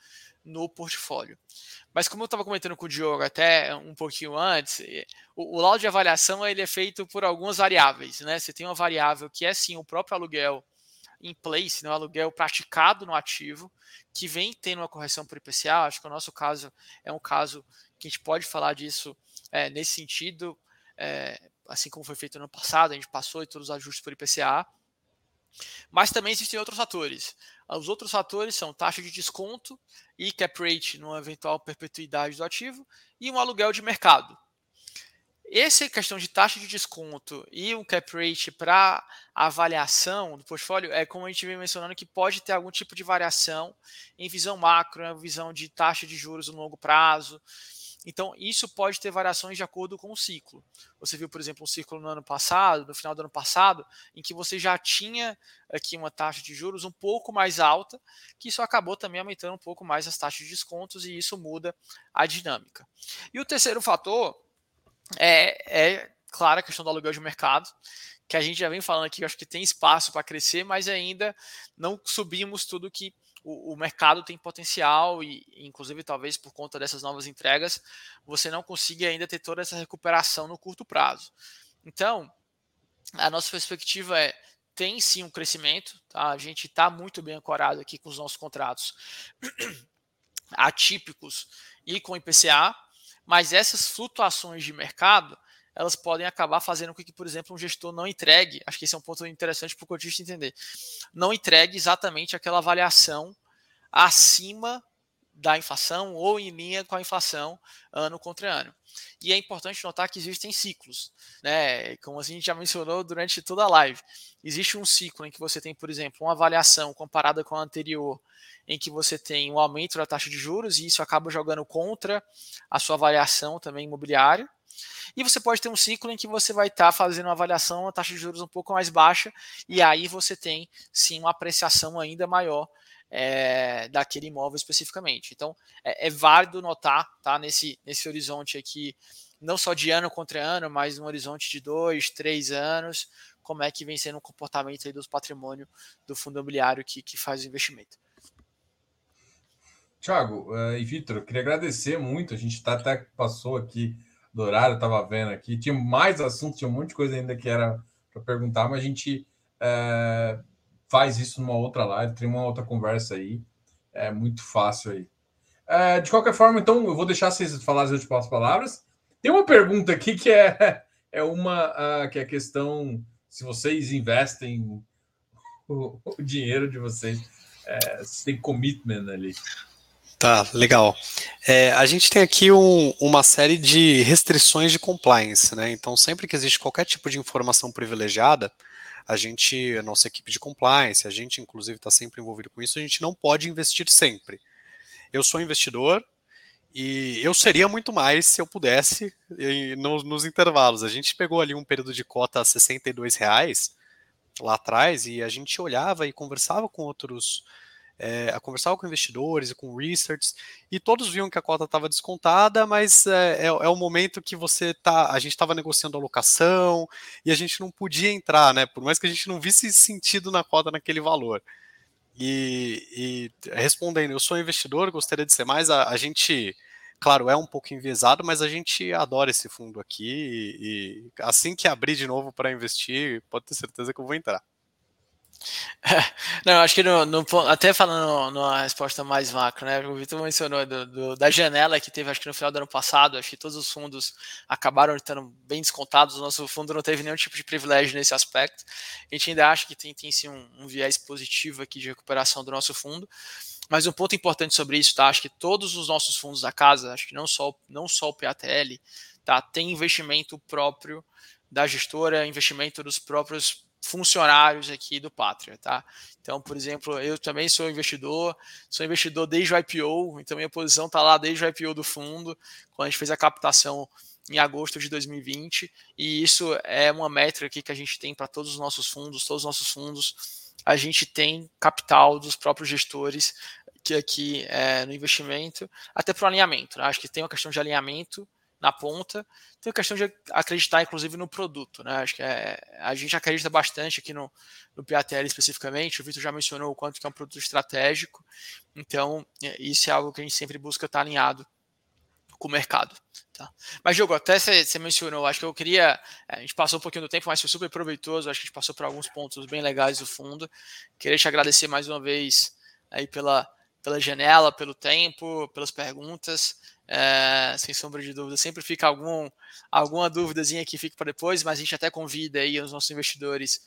no portfólio. Mas como eu estava comentando com o Diogo até um pouquinho antes, o, o laudo de avaliação ele é feito por algumas variáveis. Né? Você tem uma variável que é sim o próprio aluguel em place, né? o aluguel praticado no ativo, que vem tendo uma correção por IPCA. Acho que o nosso caso é um caso que a gente pode falar disso é, nesse sentido, é, assim como foi feito no ano passado, a gente passou e todos os ajustes por IPCA. Mas também existem outros fatores. Os outros fatores são taxa de desconto e cap rate numa eventual perpetuidade do ativo e um aluguel de mercado. Essa questão de taxa de desconto e um cap rate para avaliação do portfólio é como a gente vem mencionando que pode ter algum tipo de variação em visão macro, em visão de taxa de juros no longo prazo. Então, isso pode ter variações de acordo com o ciclo. Você viu, por exemplo, um ciclo no ano passado, no final do ano passado, em que você já tinha aqui uma taxa de juros um pouco mais alta, que isso acabou também aumentando um pouco mais as taxas de descontos e isso muda a dinâmica. E o terceiro fator é, é claro, a questão do aluguel de mercado, que a gente já vem falando aqui, acho que tem espaço para crescer, mas ainda não subimos tudo que o, o, mercado tem potencial e, inclusive, talvez por conta dessas novas entregas, você não consiga ainda ter toda essa recuperação no curto prazo. Então, a nossa perspectiva é tem sim um crescimento, tá? a gente está muito bem ancorado aqui com os nossos contratos atípicos e com IPCA, mas essas flutuações de mercado elas podem acabar fazendo com que, por exemplo, um gestor não entregue, acho que esse é um ponto interessante para o cotista entender, não entregue exatamente aquela avaliação acima da inflação ou em linha com a inflação ano contra ano. E é importante notar que existem ciclos, né? Como a gente já mencionou durante toda a live. Existe um ciclo em que você tem, por exemplo, uma avaliação comparada com a anterior, em que você tem um aumento da taxa de juros e isso acaba jogando contra a sua avaliação também imobiliária. E você pode ter um ciclo em que você vai estar tá fazendo uma avaliação, a taxa de juros um pouco mais baixa, e aí você tem sim uma apreciação ainda maior é, daquele imóvel especificamente. Então, é, é, válido notar tá, nesse, nesse horizonte aqui, não só de ano contra ano, mas um horizonte de dois, três anos, como é que vem sendo o comportamento aí dos patrimônio do fundo imobiliário que, que faz o investimento. Tiago uh, e Vitor, eu queria agradecer muito. A gente tá, até passou aqui do horário, estava vendo aqui. Tinha mais assuntos, tinha um monte de coisa ainda que era para perguntar, mas a gente uh, faz isso numa outra live, tem uma outra conversa aí. É muito fácil aí. Uh, de qualquer forma, então, eu vou deixar vocês falarem as últimas palavras. Tem uma pergunta aqui que é, *laughs* é uma que é a questão se vocês investem *laughs* o, o dinheiro de vocês, é, se tem commitment ali. Tá, legal. É, a gente tem aqui um, uma série de restrições de compliance, né? Então, sempre que existe qualquer tipo de informação privilegiada, a gente, a nossa equipe de compliance, a gente inclusive está sempre envolvido com isso, a gente não pode investir sempre. Eu sou investidor e eu seria muito mais se eu pudesse nos, nos intervalos. A gente pegou ali um período de cota a 62 reais lá atrás e a gente olhava e conversava com outros é, a conversar com investidores e com research, e todos viam que a cota estava descontada, mas é, é, é, o momento que você tá. A gente estava negociando a locação e a gente não podia entrar, né? Por mais que a gente não visse sentido na cota naquele valor. E, e respondendo, eu sou investidor, gostaria de ser mais. A, a, gente, claro, é um pouco enviesado, mas a gente adora esse fundo aqui. E, e assim que abrir de novo para investir, pode ter certeza que eu vou entrar. *laughs* Não, acho que no, no, até falando numa resposta mais macro, né? O Vitor mencionou do, do, da janela que teve, acho que no final do ano passado, acho que todos os fundos acabaram estando bem descontados. O nosso fundo não teve nenhum tipo de privilégio nesse aspecto. A gente ainda acha que tem, tem sim um, um viés positivo aqui de recuperação do nosso fundo. Mas um ponto importante sobre isso, tá? Acho que todos os nossos fundos da casa, acho que não só, não só o PATL, tá? Tem investimento próprio da gestora, investimento dos próprios funcionários aqui do Pátria, tá? Então, por exemplo, eu também sou investidor, sou investidor desde o IPO, então minha posição está lá desde o IPO do fundo, quando a gente fez a captação em agosto de 2020, e isso é uma métrica que a gente tem para todos os nossos fundos, todos os nossos fundos, a gente tem capital dos próprios gestores que aqui é, no investimento, até para o alinhamento. Né? Acho que tem uma questão de alinhamento na ponta. Tem a questão de acreditar, inclusive, no produto. Né? Acho que é, a gente acredita bastante aqui no, no PATL especificamente. O Vitor já mencionou o quanto que é um produto estratégico. Então, é, isso é algo que a gente sempre busca estar alinhado com o mercado. Tá? Mas, Diogo, até você mencionou, acho que eu queria. É, a gente passou um pouquinho do tempo, mas foi super proveitoso. Acho que a gente passou por alguns pontos bem legais do fundo. Queria te agradecer mais uma vez aí pela, pela janela, pelo tempo, pelas perguntas. É, sem sombra de dúvida. Sempre fica algum, alguma dúvidazinha que fica para depois, mas a gente até convida aí os nossos investidores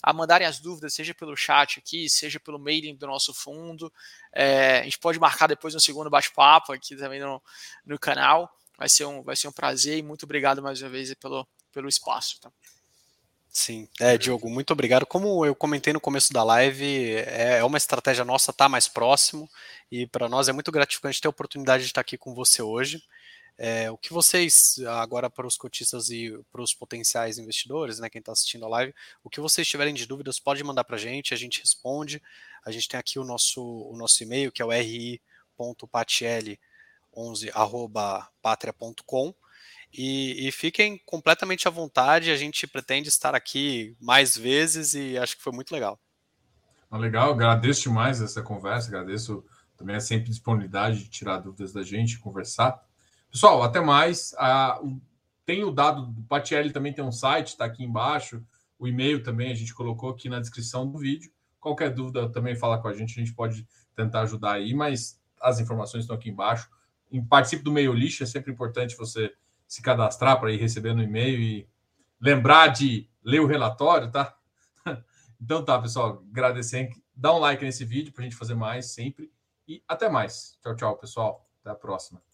a mandarem as dúvidas, seja pelo chat aqui, seja pelo mailing do nosso fundo. É, a gente pode marcar depois um segundo bate-papo aqui também no, no canal. Vai ser, um, vai ser um prazer e muito obrigado mais uma vez pelo, pelo espaço. Tá? Sim, é, Diogo, muito obrigado. Como eu comentei no começo da live, é, é uma estratégia nossa estar tá mais próximo e para nós é muito gratificante ter a oportunidade de estar aqui com você hoje. É, o que vocês, agora para os cotistas e para os potenciais investidores, né, quem está assistindo a live, o que vocês tiverem de dúvidas, pode mandar para a gente, a gente responde. A gente tem aqui o nosso, o nosso e-mail, que é o ri.patiel11.patria.com. E, e, fiquem completamente à vontade. A gente pretende estar aqui mais vezes e acho que foi muito legal. Ah, legal, agradeço demais essa conversa, agradeço também a sempre disponibilidade de tirar dúvidas da gente, conversar. Pessoal, até mais. Ah, tem o dado do Patielli também tem um site, está aqui embaixo. O e-mail também a gente colocou aqui na descrição do vídeo. Qualquer dúvida também fala com a gente, a gente pode tentar ajudar aí, mas as informações estão aqui embaixo. Participe do meio lixo, é sempre importante você se cadastrar para ir recebendo e-mail e lembrar de ler o relatório, tá? *laughs* Então tá, pessoal, agradecer, dá um like nesse vídeo para a gente fazer mais sempre e até mais. Tchau, tchau, pessoal. Até a próxima.